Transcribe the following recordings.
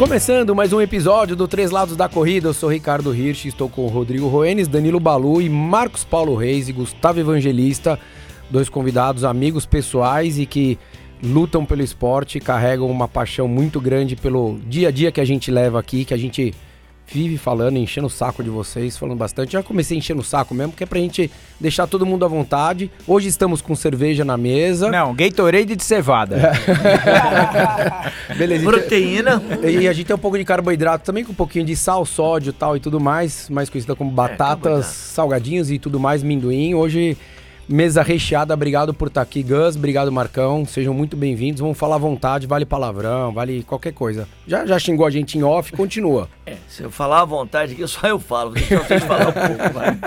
Começando mais um episódio do Três Lados da Corrida, eu sou Ricardo Hirsch, estou com Rodrigo Roenes, Danilo Balu e Marcos Paulo Reis e Gustavo Evangelista, dois convidados, amigos pessoais e que lutam pelo esporte carregam uma paixão muito grande pelo dia a dia que a gente leva aqui, que a gente vive falando, enchendo o saco de vocês, falando bastante. Já comecei enchendo o saco mesmo, que é pra gente deixar todo mundo à vontade. Hoje estamos com cerveja na mesa. Não, Gatorade de cevada. Beleza. Proteína. E a gente tem um pouco de carboidrato também, com um pouquinho de sal, sódio tal e tudo mais, mais conhecida como batatas, salgadinhos e tudo mais, minduim. Hoje Mesa recheada, obrigado por estar aqui, Gus, obrigado Marcão, sejam muito bem-vindos, vamos falar à vontade, vale palavrão, vale qualquer coisa. Já, já xingou a gente em off, continua. É, se eu falar à vontade aqui, só eu falo, deixa vocês falar um pouco, vai.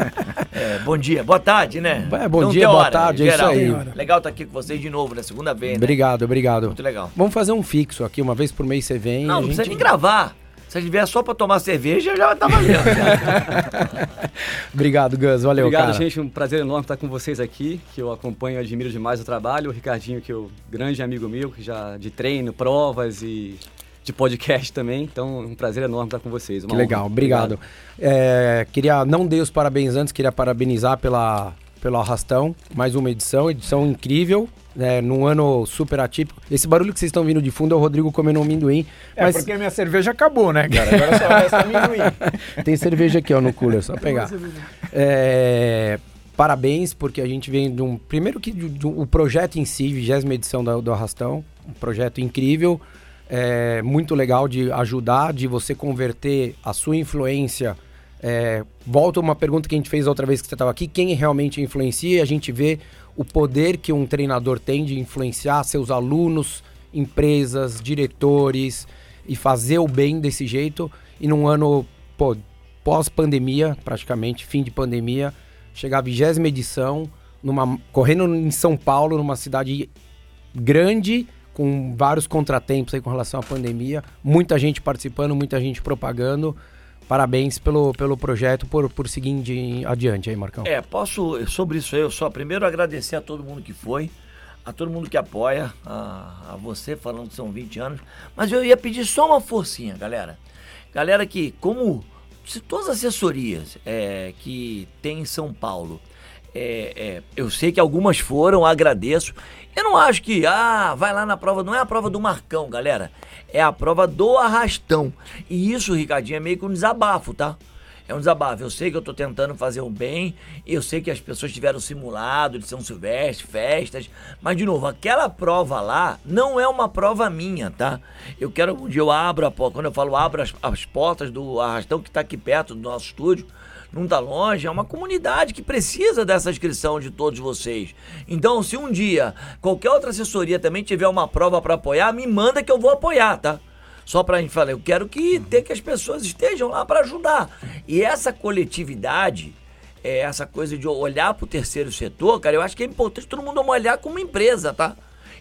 É, bom dia, boa tarde, né? É, bom Não dia, boa hora, tarde, é isso aí. Legal estar aqui com vocês de novo, né? Segunda vez, né? Obrigado, obrigado. Muito legal. Vamos fazer um fixo aqui, uma vez por mês você vem. Não, não gente... precisa nem gravar. Se vier só para tomar cerveja, já tá valendo. Obrigado, Gus. Valeu, Obrigado, cara. gente. Um prazer enorme estar com vocês aqui, que eu acompanho e admiro demais o trabalho. O Ricardinho, que é um grande amigo meu, que já de treino, provas e de podcast também. Então, um prazer enorme estar com vocês. Uma que honra. legal, obrigado. obrigado. É, queria, não dei os parabéns antes, queria parabenizar pela, pelo arrastão. Mais uma edição, edição incrível né, num ano super atípico. Esse barulho que vocês estão vindo de fundo é o Rodrigo comendo um amendoim. É, mas... porque minha cerveja acabou, né, cara? Agora só resta amendoim. Tem cerveja aqui, ó, no cooler, só pegar. É... Parabéns, porque a gente vem de um... Primeiro que de, de, o projeto em si, vigésima edição do, do Arrastão, um projeto incrível, é, muito legal de ajudar, de você converter a sua influência... É, volta uma pergunta que a gente fez outra vez que você estava aqui, quem realmente influencia, a gente vê o poder que um treinador tem de influenciar seus alunos, empresas, diretores e fazer o bem desse jeito. E num ano pós-pandemia, praticamente, fim de pandemia, chegar à vigésima edição, numa, correndo em São Paulo, numa cidade grande, com vários contratempos aí com relação à pandemia, muita gente participando, muita gente propagando. Parabéns pelo, pelo projeto, por, por seguir adiante aí, Marcão. É, posso, sobre isso aí, eu só primeiro agradecer a todo mundo que foi, a todo mundo que apoia, a, a você falando que são 20 anos, mas eu ia pedir só uma forcinha, galera. Galera que, como se todas as assessorias é, que tem em São Paulo, é, é, eu sei que algumas foram, agradeço. Eu não acho que, ah, vai lá na prova, não é a prova do Marcão, galera é a prova do arrastão. E isso, Ricardinho, é meio que um desabafo, tá? É um desabafo. Eu sei que eu tô tentando fazer o bem, eu sei que as pessoas tiveram simulado de São Silvestre, festas, mas de novo, aquela prova lá não é uma prova minha, tá? Eu quero um dia eu abro a porta, quando eu falo abro as, as portas do arrastão que tá aqui perto do nosso estúdio, não está longe, é uma comunidade que precisa dessa inscrição de todos vocês. Então, se um dia qualquer outra assessoria também tiver uma prova para apoiar, me manda que eu vou apoiar, tá? Só para a gente falar, eu quero que ter que as pessoas estejam lá para ajudar. E essa coletividade, é essa coisa de olhar para o terceiro setor, cara, eu acho que é importante todo mundo olhar como empresa, tá?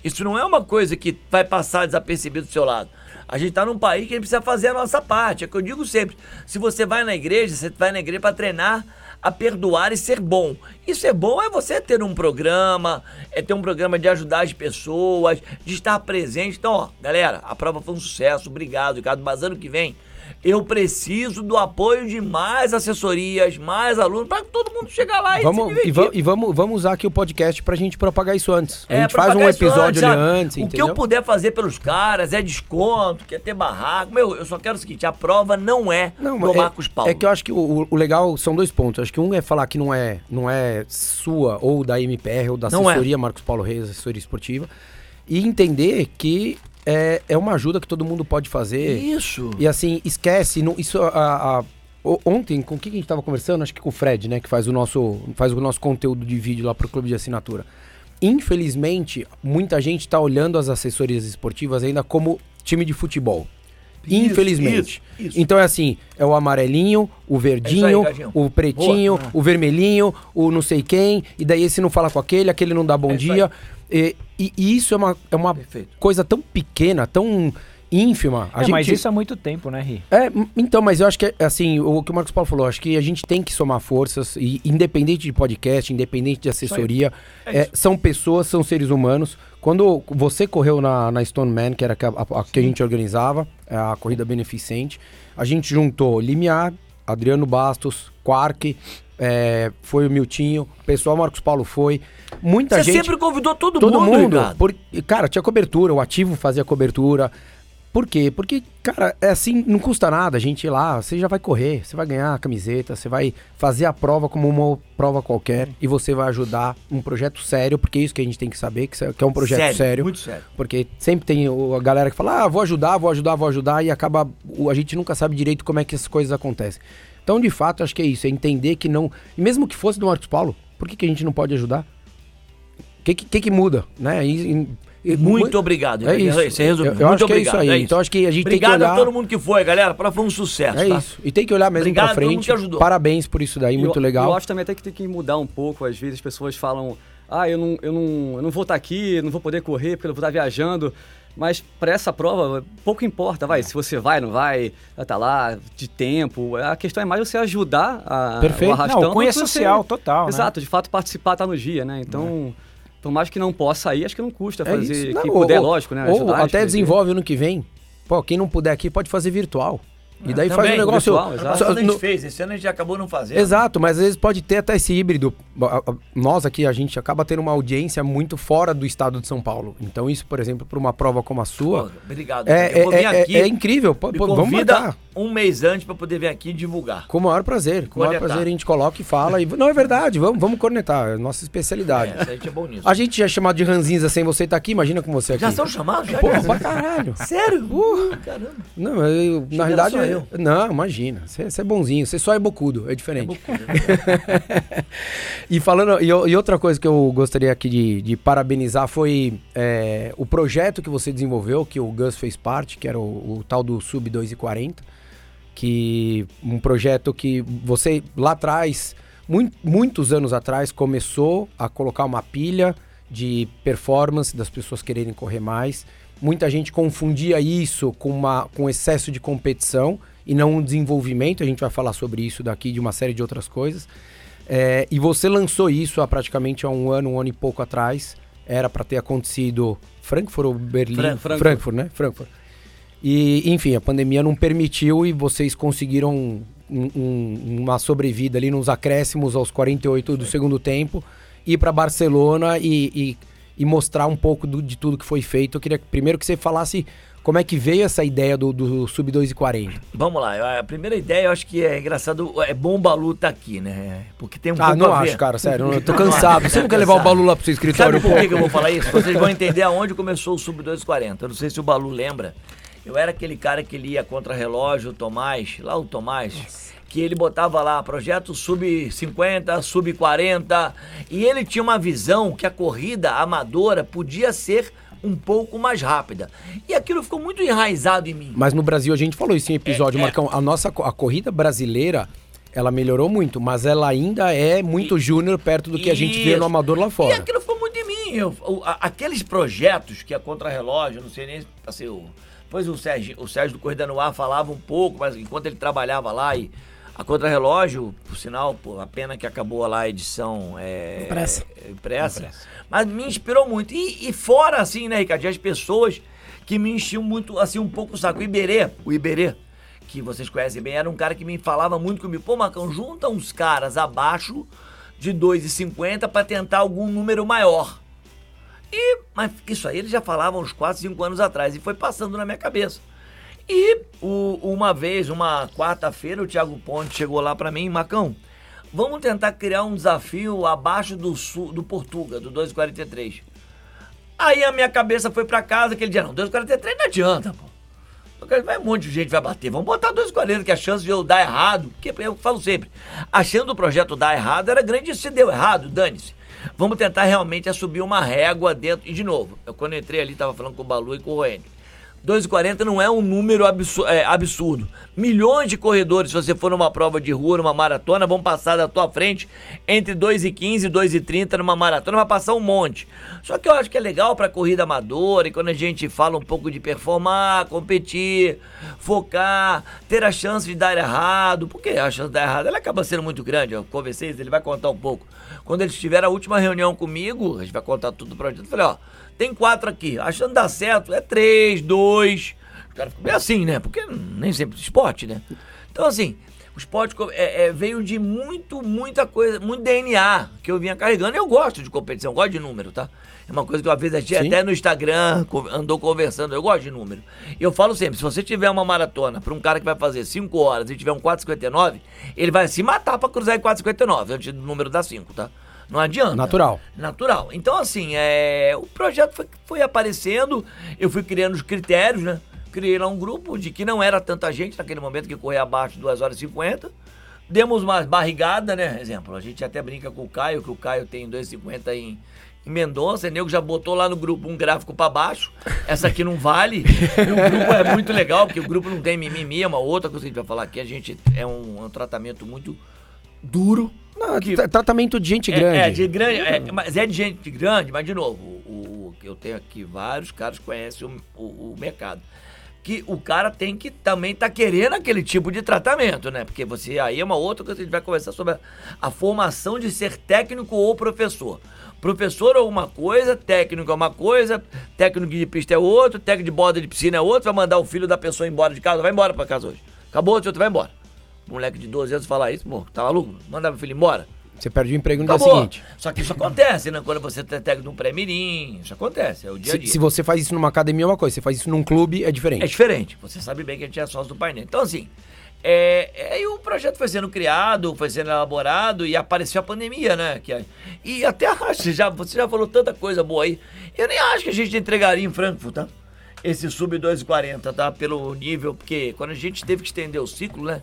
Isso não é uma coisa que vai passar desapercebido do seu lado. A gente está num país que a gente precisa fazer a nossa parte. É o que eu digo sempre. Se você vai na igreja, você vai na igreja para treinar a perdoar e ser bom. E ser bom é você ter um programa, é ter um programa de ajudar as pessoas, de estar presente. Então, ó, galera, a prova foi um sucesso. Obrigado, Ricardo. Mas ano que vem eu preciso do apoio de mais assessorias, mais alunos, para todo mundo chegar lá e vamos, se vamos, e vamos, vamos usar aqui o podcast para a gente propagar isso antes. A é, gente faz um episódio antes, ali antes, O entendeu? que eu puder fazer pelos caras é desconto, quer ter barraco. Meu, eu só quero o seguinte, a prova não é não, do é, Marcos Paulo. É que eu acho que o, o, legal são dois pontos. Acho que um é falar que não é, não é sua ou da MPR ou da é. assessoria é. Marcos Paulo Reis, assessoria esportiva. E entender que é, é uma ajuda que todo mundo pode fazer. Isso. E assim, esquece, não, isso a, a ontem, com quem que a gente estava conversando? Acho que com o Fred, né? Que faz o nosso, faz o nosso conteúdo de vídeo lá para o clube de assinatura. Infelizmente, muita gente está olhando as assessorias esportivas ainda como time de futebol. Isso, Infelizmente. Isso, isso. Então é assim, é o amarelinho, o verdinho, é aí, o pretinho, Boa. o vermelhinho, o não sei quem, e daí esse não fala com aquele, aquele não dá bom é dia. E, e, isso é uma, é uma coisa tão pequena, tão ínfima. A É, gente... mas isso há muito tempo, né, Ri? É, então, mas eu acho que, assim, o que o Marcos Paulo falou, acho que a gente tem que somar forças, e independente de podcast, independente de assessoria, É é, são pessoas, são seres humanos. Quando você correu na, na Stone Man, que era a, a- a que a gente organizava, é a corrida beneficente, a gente juntou Limiar, Adriano Bastos, Quark, é, foi o Miltinho, o pessoal Marcos Paulo foi, muita Você gente... sempre convidou todo, Todo mundo, mundo. Ricardo. Por, cara, tinha cobertura, o ativo fazia cobertura. Por quê? Porque, cara, é assim, não custa nada a gente ir lá, você já vai correr, você vai ganhar a camiseta, você vai fazer a prova como uma prova qualquer e você vai ajudar um projeto sério, porque é isso que a gente tem que saber, que é é um projeto sério. Muito sério. Porque sempre tem a galera que fala, ah, vou ajudar, vou ajudar, vou ajudar, e acaba. A gente nunca sabe direito como é que essas coisas acontecem. Então, de fato, acho que é isso, é entender que não. E mesmo que fosse do Marcos Paulo, por que, que a gente não pode ajudar? O que, que, que muda? Né? E- Muito obrigado. É isso. Você resumiu. Eu- eu Muito acho que é isso obrigado. aí. Então, acho que a gente tem que obrigado olhar- a todo mundo que foi, galera. Para foi um sucesso. É tá? isso. E tem que olhar mesmo Obrigado pra a todo mundo frente. que ajudou. Parabéns por isso daí, muito eu, legal. Eu acho também até que tem que mudar um pouco. Às vezes as pessoas falam, ah, eu não, eu não, eu não vou estar aqui, não vou poder correr porque eu vou estar viajando. Mas para essa prova, pouco importa, vai, se você vai, não vai, vai estar lá, de tempo. A questão é mais você ajudar a, Perfeito. o arrastão. Não, o cunho social total, né? Exato, de fato participar tá no dia, né? Então, por mais que não possa ir, acho que não custa É fazer. isso. Quem Não, puder, ou- lógico, né? Ou até desenvolve ano que vem. Pô, quem não puder aqui pode fazer virtual. E daí faz também, um negócio. virtual, exato. Só- a gente no- fez, esse ano a gente acabou não fazendo. Exato, mas às vezes pode ter até esse híbrido. Nós aqui, a gente acaba tendo uma audiência muito fora do estado de São Paulo. Então, isso, por exemplo, para uma prova como a Pô, sua, obrigado. é, eu vou é, vir é- aqui. é incrível. Pô, me pô, vamos convida marcar. um mês antes para poder vir aqui e divulgar. Com o maior prazer. Com o maior prazer a gente coloca e fala. E... Não, é verdade, vamos, vamos cornetar. É a nossa especialidade. É, a gente é bom nisso. A gente já é chamado de ranzinza sem você estar aqui, imagina com você aqui. Já são chamados? Já, Porra, pra caralho. Sério? Uh, caramba. Não, eu, na realidade. Eu-. Não, imagina. Você é bonzinho. Você só é bocudo. É diferente. e falando. E, e outra coisa que eu gostaria aqui de, de parabenizar foi é, o projeto que você desenvolveu, que o Gus fez parte, que era o, o tal do Sub 240. Que um projeto que você lá atrás, mui- muitos anos atrás, começou a colocar uma pilha de performance das pessoas quererem correr mais. Muita gente confundia isso com, uma, com excesso de competição e não um desenvolvimento. A gente vai falar sobre isso daqui, de uma série de outras coisas. É, e você lançou isso há praticamente há um ano, um ano e pouco atrás. Era para ter acontecido Frankfurt ou Berlim? Fran- Frankfurt. né? Frankfurt. E, enfim, a pandemia não permitiu e vocês conseguiram um- um- uma sobrevida ali nos acréscimos aos 48 do segundo tempo, ir para Barcelona e, e- e mostrar um pouco do- de tudo que foi feito. Eu queria primeiro que você falasse como é que veio essa ideia do, do Sub 240. Vamos lá, a primeira ideia eu acho que é engraçado, é bom o Balu tá aqui, né? Porque tem um Ah, não acho, cara, sério. Eu tô cansado. Você não quer levar o. Balu lá pro seu escritório? Sabe por que eu vou falar isso? Vocês vão entender aonde começou o Sub 240. Eu não sei se o Balu lembra. Eu era aquele cara que lia contra relógio, o Tomás, lá o Tomás, que ele botava lá projeto sub 50, sub 40, e ele tinha uma visão que a corrida amadora podia ser um pouco mais rápida. E aquilo ficou muito enraizado em mim. Mas no Brasil a gente falou isso em episódio, É, é. Marcão. A nossa a corrida brasileira, ela melhorou muito, mas ela ainda é muito júnior perto do que a gente vê Isso. no amador lá E fora. aquilo ficou muito em mim. Eu- aqueles projetos que a Contra-Relógio, não sei nem assim, o, depois o Sérgio, o Sérgio do Corrida no Ar falava um pouco, mas enquanto ele trabalhava lá e a Contra-Relógio, por sinal, pô, a pena que acabou lá a edição é, Impressa. é, impressa, mas me inspirou muito. E, e fora assim, né, Ricardo, as pessoas que me enchiam muito, assim, um pouco o saco. O Iberê, o Iberê, que vocês conhecem bem, era um cara que me falava muito comigo. Pô, Marcão, junta uns caras abaixo de 2,50 para tentar algum número maior. E, mas isso aí eles já falavam uns 4, 5 anos atrás e foi passando na minha cabeça. E o- uma vez, uma quarta-feira, o Thiago Ponte chegou lá para mim, Macão, vamos tentar criar um desafio abaixo do, sul, do Portuga, do 2,43. Aí a minha cabeça foi para casa, aquele dia, não, 2,43 não adianta, pô. Vai um monte de gente vai bater. Vamos botar 2,40, que a chance de eu dar errado, porque eu falo sempre, achando o projeto dar errado era grande, se deu errado, dane-se. Vamos tentar realmente é subir uma régua dentro. E de novo, eu, quando eu entrei ali, tava falando com o Balu e com o Roene. 2,40 não é um número absurdo, é, absurdo. Milhões de corredores, se você for numa prova de rua, numa maratona, vão passar da tua frente entre 2,15 e 2,30 numa maratona, vai passar um monte. Só que eu acho que é legal para corrida amadora e quando a gente fala um pouco de performar, competir, focar, ter a chance de dar errado, porque a chance de dar errado ela acaba sendo muito grande. Eu conversei, ele vai contar um pouco. Quando eles tiveram a última reunião comigo, a gente vai contar tudo pra gente. Eu falei, ó, tem quatro aqui. Achando dar certo, é três, dois. Fica meio assim, né? Porque nem sempre esporte, né? Então, assim, o esporte é, é, veio de muito, muita coisa, muito DNA que eu vinha carregando. Eu gosto de competição, gosto de número, tá? É uma coisa que uma vez a gente até no Instagram andou conversando. Eu gosto de número. E eu falo sempre: se você tiver uma maratona para um cara que vai fazer 5 horas e tiver um 4,59, ele vai se matar para cruzar em 4,59 antes do número da 5, tá? Não adianta. Natural. Natural. Então, assim, é, o projeto foi, foi aparecendo, eu fui criando os critérios, né? Criei lá um grupo de que não era tanta gente naquele momento que corria abaixo de 2 horas e 50. Demos uma barrigada, né? Exemplo, a gente até brinca com o Caio, que o Caio tem 2,50 em, em Mendonça, o nego já botou lá no grupo um gráfico para baixo. Essa aqui não vale. o grupo é muito legal, porque o grupo não tem mimimi, é uma outra coisa que a gente vai falar aqui. A gente é um, um tratamento muito duro. Não, que, tratamento de gente grande. É, é de grande, é, mas é de gente grande, mas de novo, o, o eu tenho aqui vários caras que conhecem o, o, o mercado que o cara tem que também tá querendo aquele tipo de tratamento, né? Porque você aí é uma outra coisa que a gente vai conversar sobre a, a, formação de ser técnico ou professor. Professor é uma coisa, técnico é uma coisa, técnico de pista é outro, técnico de borda de piscina é outro, vai mandar o filho da pessoa embora de casa, vai embora para casa hoje. Acabou, o outro vai embora moleque de 12 anos falar isso, pô, tá maluco? Manda meu filho embora. Você perde o emprego no Acabou. dia seguinte. Só que isso acontece, né? Quando você tem técnico de um pré-mirim, isso acontece, é o dia a dia. Se, se, você faz isso numa academia é uma coisa, se você faz isso num clube é diferente. É diferente, você sabe bem que a gente é sócio do painel. Então, assim, é, é, o projeto foi sendo criado, foi sendo elaborado e apareceu a pandemia, né? Que, e até acho, já, você já falou tanta coisa boa aí, eu nem acho que a gente entregaria em Frankfurt, tá? Esse sub 240, tá? Pelo nível, porque quando a gente teve que estender o ciclo, né?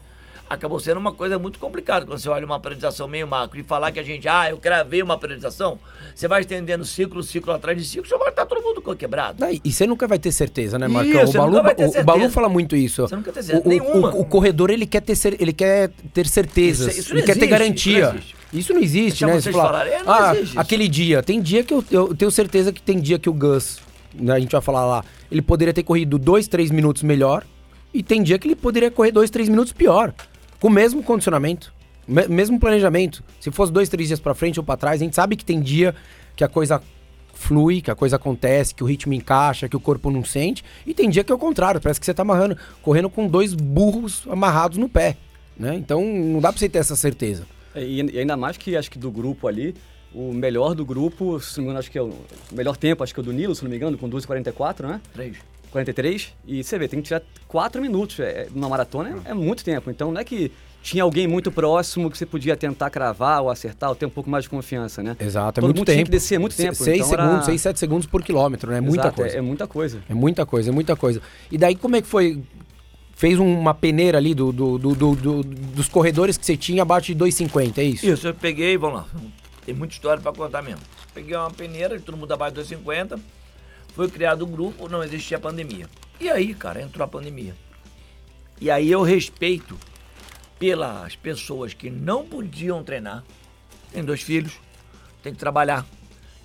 Acabou sendo uma coisa muito complicada. Quando você olha uma periodização meio macro e falar que a gente, ah, eu cravei uma periodização, você vai estendendo ciclo, ciclo atrás de ciclo, você vai estar todo mundo quebrado. Não, e você nunca vai ter certeza, né, Marcão? Isso, o, Balu, o, o Balu fala muito isso. Você nunca tem certeza. O, Nenhuma. O, o, corredor, ele quer ter, ele quer ter certezas, isso, isso ele existe, quer ter garantia. Isso não existe, né? Você fala, é, ah, aquele dia, tem dia que eu, eu tenho certeza que tem dia que o Gus, né, a gente vai falar lá, ele poderia ter corrido dois, três minutos melhor, e tem dia que ele poderia correr dois, três minutos pior. Com o mesmo condicionamento, me mesmo planejamento. Se fosse dois, três dias para frente ou para trás, a gente sabe que tem dia que a coisa flui, que a coisa acontece, que o ritmo encaixa, que o corpo não sente. E tem dia que é o contrário, parece que você tá amarrando, correndo com dois burros amarrados no pé. Né? Então não dá pra você ter essa certeza. É, e ainda mais que acho que do grupo ali, o melhor do grupo, se não me engano, acho que é o melhor tempo, acho que é o do Nilo, se não me engano, com 2,44, né? 3. 43, e você vê, tem que tirar 4 minutos. É, numa maratona é, é, muito tempo. Então não é que tinha alguém muito próximo que você podia tentar cravar ou acertar ou ter um pouco mais de confiança, né? Exato, é Todo muito mundo tempo. Tinha que descer muito tempo. 6 então segundos, era... 6, 7 segundos por quilômetro, né? É muita coisa. É, é, muita coisa. É muita coisa, é muita coisa. E daí como é que foi? Fez uma peneira ali do, do, do, do dos corredores que você tinha abaixo de 2,50, é isso? Isso, eu peguei, vamos lá. Tem muita história para contar mesmo. Peguei uma peneira, todo mundo abaixo de 2,50 foi criado o um grupo, não existia pandemia. E aí, cara, entrou a pandemia. E aí eu respeito pelas pessoas que não podiam treinar. Tem dois filhos, tem que trabalhar,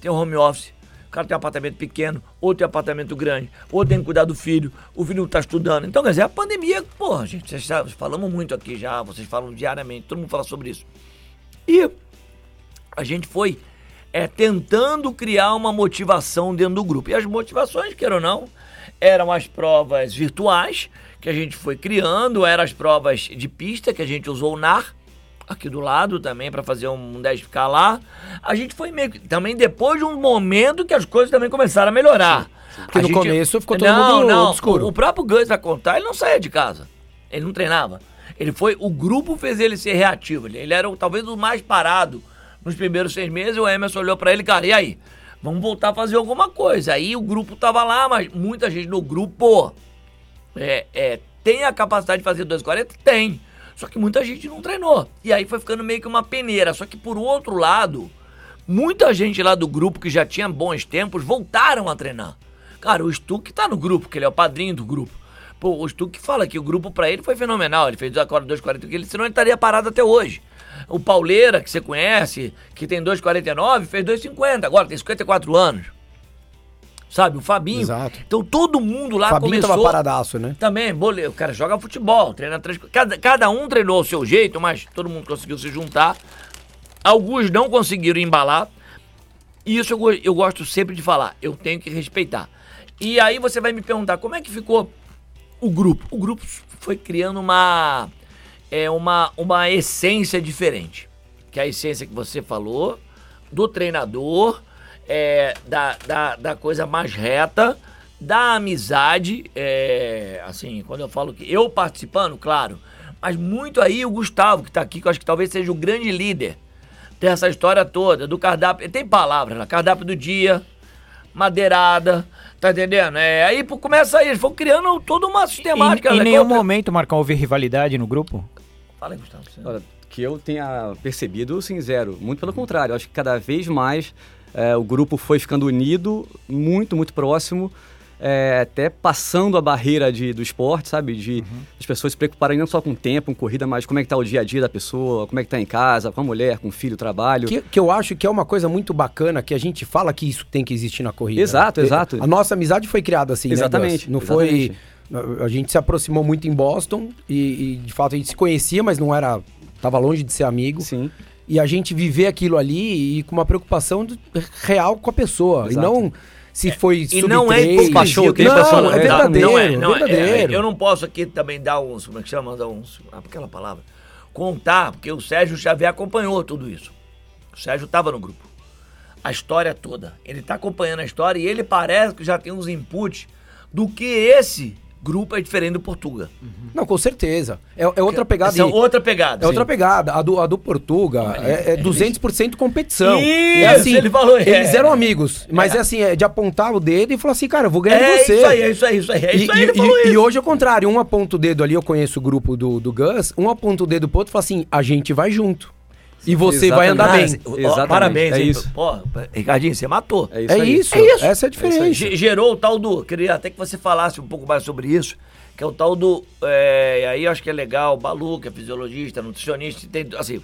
tem um home office, o cara tem um apartamento pequeno, ou tem um apartamento grande, ou tem que cuidar do filho, o filho está estudando. Então, quer dizer, a pandemia, porra, gente, vocês falamos muito aqui já, vocês falam diariamente, todo mundo fala sobre isso. E a gente foi é tentando criar uma motivação dentro do grupo. E as motivações, quer ou não, eram as provas virtuais que a gente foi criando, eram as provas de pista que a gente usou o NAR, aqui do lado também para fazer um 10K lá. A gente foi meio que também depois de um momento que as coisas também começaram a melhorar. Sim, Porque a no gente, começo ficou todo não, mundo não, escuro. O, o próprio Gus vai contar, ele não saía de casa. Ele não treinava. Ele foi, o grupo fez ele ser reativo. Ele, ele era talvez o mais parado nos primeiros seis meses, o Emerson olhou para ele, cara, e aí? Vamos voltar a fazer alguma coisa. Aí o grupo tava lá, mas muita gente no grupo é, é, tem a capacidade de fazer 2,40? Tem. Só que muita gente não treinou. E aí foi ficando meio que uma peneira. Só que por outro lado, muita gente lá do grupo que já tinha bons tempos voltaram a treinar. Cara, o Stuck tá no grupo, que ele é o padrinho do grupo. Pô, o Stuck fala que o grupo pra ele foi fenomenal. Ele fez os acordos 2,40, ele, senão ele estaria parado até hoje. O Pauleira, que você conhece, que tem 2,49, fez 2,50. Agora tem 54 anos. Sabe, o Fabinho. Exato. Então todo mundo lá Fabinho começou... tava paradaço, né? Também, bole... o cara joga futebol, treina três... Cada, cada um treinou o seu jeito, mas todo mundo conseguiu se juntar. Alguns não conseguiram embalar. E isso eu, eu gosto sempre de falar. Eu tenho que respeitar. E aí você vai me perguntar, como é que ficou o grupo? O grupo foi criando uma, é, uma, uma essência diferente. Que é a essência que você falou, do treinador, é, da, da, da coisa mais reta, da amizade. é, assim, quando eu falo que eu participando, claro, mas muito aí o Gustavo, que tá aqui, que eu acho que talvez seja o grande líder dessa história toda, do cardápio. Tem palavras lá, cardápio do dia, madeirada, tá entendendo? É, aí começa aí, eles foram criando toda uma sistemática. Em, em né? nenhum momento, Marcão, houve rivalidade no grupo? Fala aí, Gustavo. você- Olha, que eu tenha percebido, sim, zero. Muito pelo contrário. Eu acho que cada vez mais é, o grupo foi ficando unido, muito, muito próximo, é, até passando a barreira de, do esporte, sabe? De as pessoas se preocuparem não só com o tempo, com corrida, mas como é que tá o dia a dia da pessoa, como é que tá em casa, com a mulher, com o filho, trabalho. Que, que eu acho que é uma coisa muito bacana, que a gente fala que isso tem que existir na corrida. Exato, né? exato. A nossa amizade foi criada assim, né, Exatamente, Gus? Não exatamente. foi... A gente se aproximou muito em Boston e, e, de fato, a gente se conhecia, mas não era... Tava longe de ser amigo. Sim. E a gente viver aquilo ali e com uma preocupação do- real com a pessoa. Exato. E não se foi E não é sub-três, Baixou o tempo, Não, passou- é é, verdadeiro, não é, não é, verdadeiro. é, eu não posso aqui também dar uns, como é que chama, dar uns, ah, aquela palavra, contar, porque o Sérgio Xavier acompanhou tudo isso. O Sérgio estava no grupo. A história toda. Ele está acompanhando a história e ele parece que já tem uns inputs do que esse grupo é diferente do Portuga. Não, com certeza. É, é outra pegada. Essa é outra pegada. É outra pegada. A do, a do Portuga é, é 200% competição. Isso, é assim, ele falou, é. Eles eram amigos, mas é. assim, é de apontar o dedo e falar assim, cara, eu vou ganhar É você. isso aí, é isso aí, isso aí. É isso aí, e- ele falou e- isso. e hoje é o contrário, um aponta o dedo ali, eu conheço o grupo do, do Gus, um aponta o dedo pro outro e fala assim, a gente vai junto. E você vai andar bem. Ah, Exatamente, Parabéns, é hein? isso. Pô, Ricardinho, você matou. É isso É aí. isso, É isso. essa é a diferença. Ge- Gerou o tal do. Queria até que você falasse um pouco mais sobre isso. Que é o tal do. É, aí eu acho que é legal, Balu, que é fisiologista, nutricionista, tem. Assim.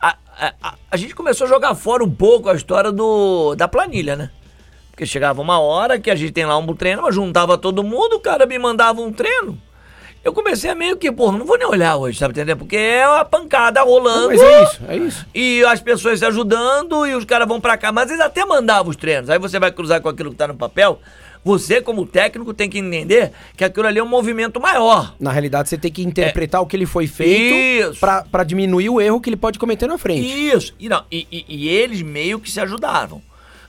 A, a, a- a gente começou a jogar fora um pouco a história do, da planilha, né? Porque chegava uma hora que a gente tem lá um treino, mas juntava todo mundo, o cara me mandava um treino. Eu comecei a meio que, pô, não vou nem olhar hoje, sabe entendendo? Porque é uma pancada rolando. Não, mas é isso, é isso. E as pessoas se ajudando e os caras vão pra cá. Mas eles até mandavam os treinos. Aí você vai cruzar com aquilo que tá no papel. Você, como técnico, tem que entender que aquilo ali é um movimento maior. Na realidade, você tem que interpretar o que ele foi feito pra diminuir o erro que ele pode cometer na frente. Isso. E, não, e, e- e eles meio que se ajudavam.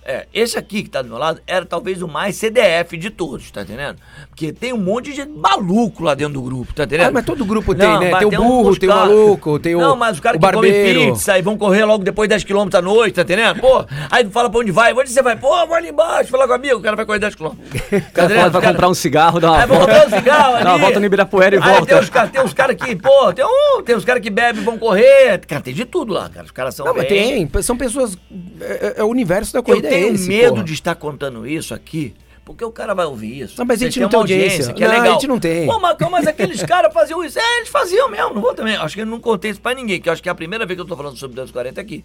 É, esse aqui que tá do meu lado era talvez o mais CDF de todos, tá entendendo? Porque tem um monte de maluco lá dentro do grupo, tá entendendo? Ah, mas todo grupo tem, né? mas Tem o burro, tem o maluco, tem o- Não, mas os caras o que comem pizza e vão correr logo depois 10km à noite, tá entendendo? Pô, aí tu fala pra onde vai, onde você vai? Pô, vou ali embaixo, falar com o amigo, o cara vai correr 10km. O cara vai comprar um cigarro, dá uma Aí volta. comprar um cigarro ali. Dá uma volta no Ibirapuera e Aí volta. Tem os, tem uns caras que, pô, tem, um, tem uns caras que bebem e vão correr. Cara, tem de tudo lá, cara. Os caras são Não, mas bem- tem, são pessoas. É, é- é o universo da corrida tenho é esse, medo porra. de estar contando isso aqui, porque o cara vai ouvir isso. Não, mas a gente não tem uma audiência. que é Não, a legal. gente não tem. Pô, Marcão, mas aqueles caras faziam isso. É, eles faziam mesmo, não vou também. Acho que eu não contei isso pra ninguém, que eu acho que é a primeira vez que eu tô falando sobre 240 aqui.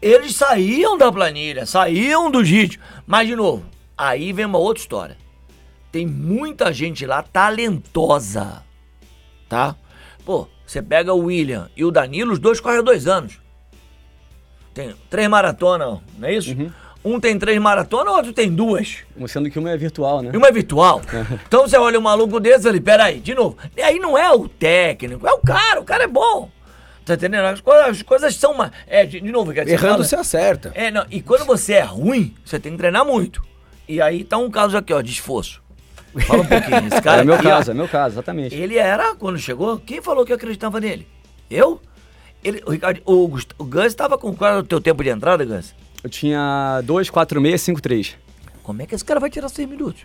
Eles saíam da planilha, saíam do ritmo. Mas, de novo, aí vem uma outra história. Tem muita gente lá talentosa, tá? Pô, você pega o William e o Danilo, os dois correm há dois anos. Tem três maratonas, não é isso? Um tem três maratonas, o outro tem duas. Sendo que uma é virtual, né? E uma é virtual. então você olha um maluco desse ali, peraí, de novo. E aí não é o técnico, é o cara, o cara é bom. Tá entendendo? As coisas, as coisas são. uma- É, de, de novo, quer dizer, Errando você acerta. É, não, e quando você é ruim, você tem que treinar muito. E aí tá um caso aqui, ó, de esforço. Fala um pouquinho. Esse cara é meu aqui, ó, caso, é meu caso, exatamente. ele era, quando chegou, quem falou que acreditava nele? Eu? Ele, o, Ricardo, o, o Gus estava com qual era o teu tempo de entrada, Gus? Eu tinha 2, 4, 6, 5, 3. Como é que esse cara vai tirar seis minutos?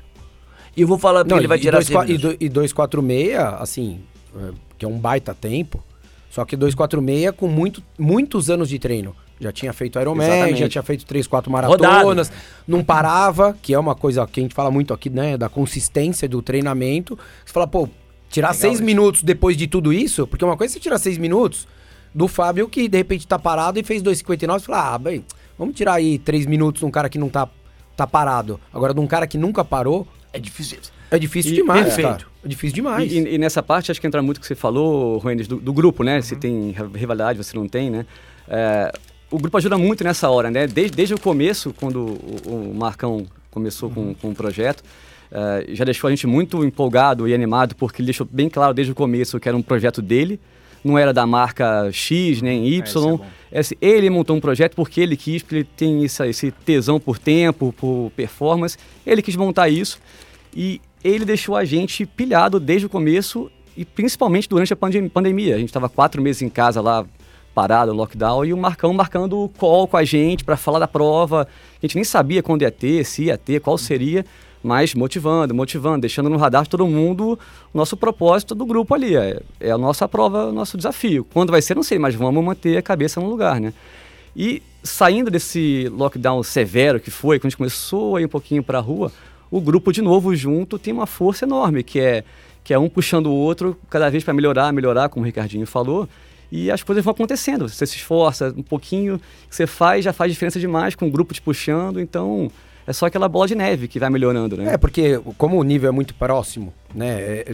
E eu vou falar porque Não, ele vai tirar dois seis qua- e, minutos. do- e 246, assim, é, que é um baita tempo, só que 246 com muito, muitos anos de treino. Já tinha feito Ironman, já tinha feito três, quatro maratonas, Rodado. não parava, que é uma coisa que a gente fala muito aqui, né? Da consistência do treinamento. Você fala, pô, tirar Legal, seis isso. minutos depois de tudo isso, porque uma coisa é você tirar seis minutos do Fábio que de repente tá parado e fez 2,59 e fala, ah, bem, vamos tirar aí três minutos de um cara que não tá, tá parado. Agora, de um cara que nunca parou. É difícil. É difícil e, demais, perfeito. Cara. É difícil demais. E, e, nessa parte, acho que entra muito o que você falou, Ruenes, do, do, grupo, né? Uhum. Se tem rivalidade, você não tem, né? É, o grupo ajuda muito nessa hora, né? Desde, desde o começo, quando o, o Marcão começou uhum. com, com o projeto, é, já deixou a gente muito empolgado e animado, porque ele deixou bem claro desde o começo que era um projeto dele, não era da marca X nem Y. É, é assim, ele montou um projeto porque ele quis, porque ele tem esse tesão por tempo, por performance. Ele quis montar isso e ele deixou a gente pilhado desde o começo e principalmente durante a pandemia. A gente estava quatro meses em casa lá parado, lockdown, e o Marcão marcando call com a gente para falar da prova. A gente nem sabia quando ia ter, se ia ter, qual seria, mas motivando, motivando, deixando no radar todo mundo o nosso propósito do grupo ali. É, é a nossa prova, o nosso desafio. Quando vai ser, não sei, mas vamos manter a cabeça no lugar, né? E saindo desse lockdown severo que foi, quando a gente começou a ir um pouquinho para a rua, o grupo de novo junto tem uma força enorme, que é, que é um puxando o outro cada vez para melhorar, melhorar, como o Ricardinho falou. E as coisas vão acontecendo. Você se esforça um pouquinho, você faz, já faz diferença demais com o grupo te puxando. Então, é só aquela bola de neve que vai melhorando, né? É, porque como o nível é muito próximo, né?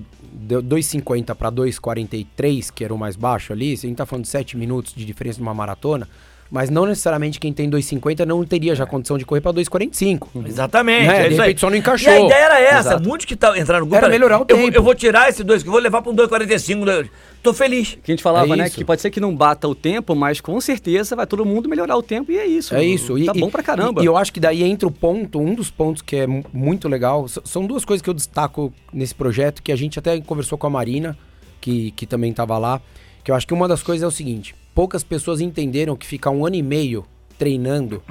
2,50 para 2,43, que era o mais baixo ali, se a gente tá falando de 7 minutos de diferença numa maratona, mas não necessariamente quem tem 2,50 não teria já é. condição de correr para 2,45. Uhum. Exatamente. Né? É de repente só não encaixou. E a ideia era essa. Exato. Muitos que tá, entraram no grupo. Era melhorar o eu, tempo. Eu vou tirar esse 2, que eu vou levar para um 2,45. Tô feliz. Que a gente falava, é né? Que pode ser que não bata o tempo, mas com certeza vai todo mundo melhorar o tempo e é isso. É isso. Tá e, bom pra caramba. E, e eu acho que daí entra o ponto, um dos pontos que é muito legal. São duas coisas que eu destaco nesse projeto, que a gente até conversou com a Marina, que, que também estava lá. Que eu acho que uma das coisas é o seguinte: poucas pessoas entenderam que ficar um ano e meio treinando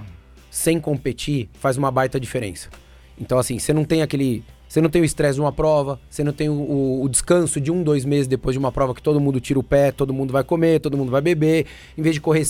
sem competir faz uma baita diferença. Então, assim, você não tem aquele. Você não tem o estresse de uma prova, você não tem o, o, descanso de um, dois meses depois de uma prova que todo mundo tira o pé, todo mundo vai comer, todo mundo vai beber. Em vez de correr,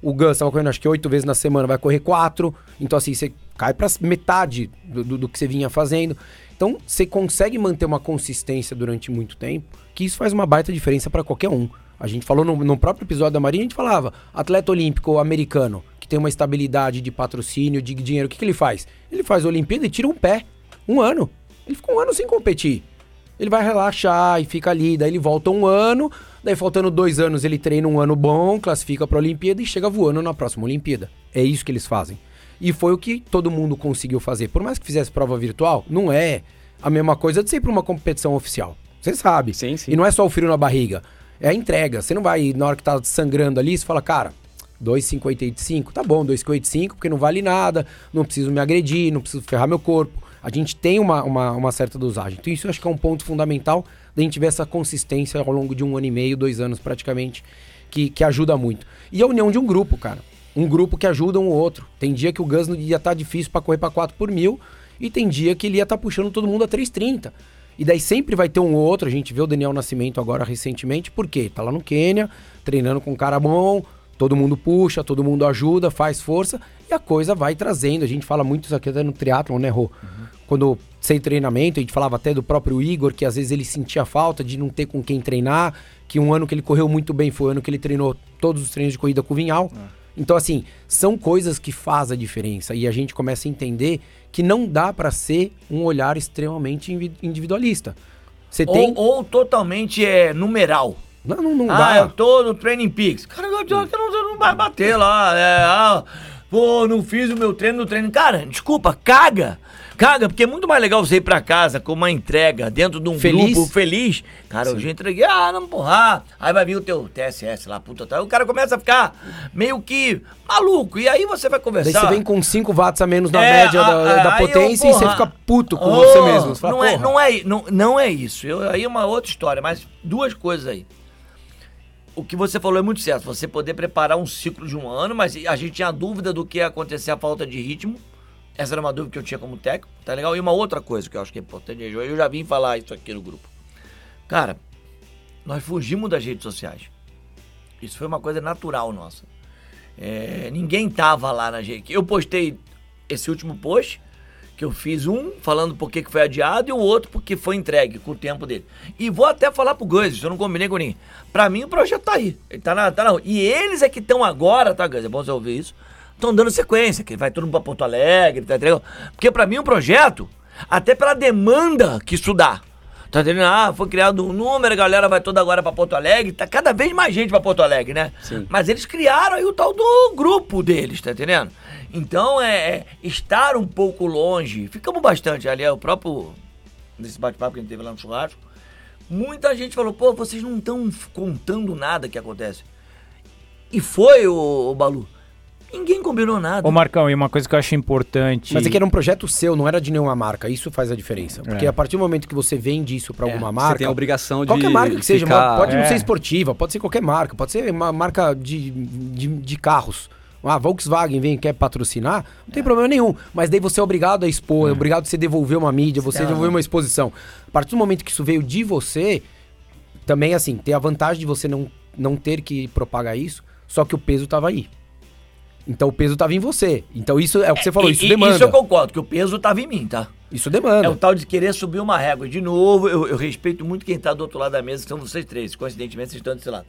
o Gus estava correndo acho que oito vezes na semana, vai correr quatro. Então, assim, você cai para metade do, do, do que você vinha fazendo. Então, você consegue manter uma consistência durante muito tempo, que isso faz uma baita diferença para qualquer um. A gente falou no, no próprio episódio da Marinha, a gente falava, atleta olímpico americano, que tem uma estabilidade de patrocínio, de dinheiro, o que, que ele faz? Ele faz a Olimpíada e tira um pé. Um ano. Ele fica um ano sem competir. Ele vai relaxar e fica ali, daí ele volta um ano, daí faltando dois anos ele treina um ano bom, classifica para a Olimpíada e chega voando na próxima Olimpíada. É isso que eles fazem. E foi o que todo mundo conseguiu fazer. Por mais que fizesse prova virtual, não é a mesma coisa de ser para uma competição oficial. Você sabe. Sim, sim. E não é só o frio na barriga. É a entrega. Você não vai, na hora que tá sangrando ali, você fala, cara, 2,55, tá bom, 2,55, porque não vale nada, não preciso me agredir, não preciso ferrar meu corpo. A gente tem uma, uma, uma certa dosagem. Então, isso eu acho que é um ponto fundamental da gente ver essa consistência ao longo de um ano e meio, dois anos praticamente, que, que ajuda muito. E a união de um grupo, cara. Um grupo que ajuda um outro. Tem dia que o Gus ia estar tá difícil para correr para 4 por mil, e tem dia que ele ia estar tá puxando todo mundo a 3,30. E daí sempre vai ter um outro, a gente vê o Daniel Nascimento agora recentemente, porque tá lá no Quênia, treinando com um cara bom, todo mundo puxa, todo mundo ajuda, faz força, e a coisa vai trazendo. A gente fala muito isso aqui até no triatlon, né, Rô? Uhum. Quando sem treinamento, a gente falava até do próprio Igor, que às vezes ele sentia falta de não ter com quem treinar, que um ano que ele correu muito bem foi o ano que ele treinou todos os treinos de corrida com o Vinhal. Uhum. Então, assim, são coisas que fazem a diferença. E a gente começa a entender que não dá para ser um olhar extremamente individualista. Você tem... ou, ou totalmente é, numeral. Não, não, não ah, dá. eu tô no Training Peaks. Cara, eu, eu, não, não vai bater lá. É, ah, pô, não fiz o meu treino no treino. Cara, desculpa, caga. Caga, porque é muito mais legal você ir pra casa com uma entrega dentro de um feliz. grupo feliz. Cara, Sim. eu já entreguei, ah, não porra. Aí vai vir o teu TSS lá, puta, tá. O cara começa a ficar meio que maluco. E aí você vai conversar. Daí você vem com 5 watts a menos na é, média a, da, da potência eu, porra, e você fica puto com oh, você mesmo. Você fala, não, é, não, é, não, não é isso. Eu, aí é uma outra história, mas duas coisas aí o que você falou é muito certo. Você poder preparar um ciclo de um ano, mas a gente tinha dúvida do que ia acontecer a falta de ritmo. Essa era uma dúvida que eu tinha como técnico, tá legal? E uma outra coisa que eu acho que é importante, eu já vim falar isso aqui no grupo. Cara, nós fugimos das redes sociais. Isso foi uma coisa natural nossa. É, ninguém tava lá na gente. Eu postei esse último post, que eu fiz um falando por que foi adiado e o outro porque foi entregue com o tempo dele. E vou até falar pro isso eu não combinei com ninguém. Pra mim o projeto tá aí. Ele tá na, tá na. E eles é que estão agora, tá, Guns? É bom você ouvir isso. Estão dando sequência, que vai todo mundo pra Porto Alegre, tá entendendo? Porque pra mim o projeto, até pela demanda que isso dá. Tá entendendo? Ah, foi criado um número, a galera vai toda agora pra Porto Alegre. Tá cada vez mais gente pra Porto Alegre, né? Sim. Mas eles criaram aí o tal do grupo deles, tá entendendo? Então é, é estar um pouco longe. Ficamos bastante ali, é o próprio. Nesse bate-papo que a gente teve lá no churrasco. Muita gente falou, pô, vocês não estão contando nada que acontece. E foi, o, Balu. Ninguém combinou nada. Ô Marcão, e uma coisa que eu acho importante. Mas é que era um projeto seu, não era de nenhuma marca. Isso faz a diferença. Porque É. a partir do momento que você vende isso pra alguma Você marca. tem a obrigação de. Qualquer marca que seja, ficar- pode não é. ser esportiva, pode ser qualquer marca, pode ser uma marca de, de, de carros. Ah, Volkswagen vem quer patrocinar, não É. tem problema nenhum. Mas daí você é obrigado a expor, é obrigado a você devolver uma mídia, você devolver uma exposição. A partir do momento que isso veio de você, também assim, tem a vantagem de você não, não ter que propagar isso, só que o peso tava aí. Então o peso tava em você. Então isso é o que você falou, E- isso e- demanda. Isso eu concordo, que o peso tava em mim, tá? Isso demanda. É o tal de querer subir uma régua. De novo, eu, eu respeito muito quem tá do outro lado da mesa, que são vocês três. Coincidentemente, vocês estão desse lado.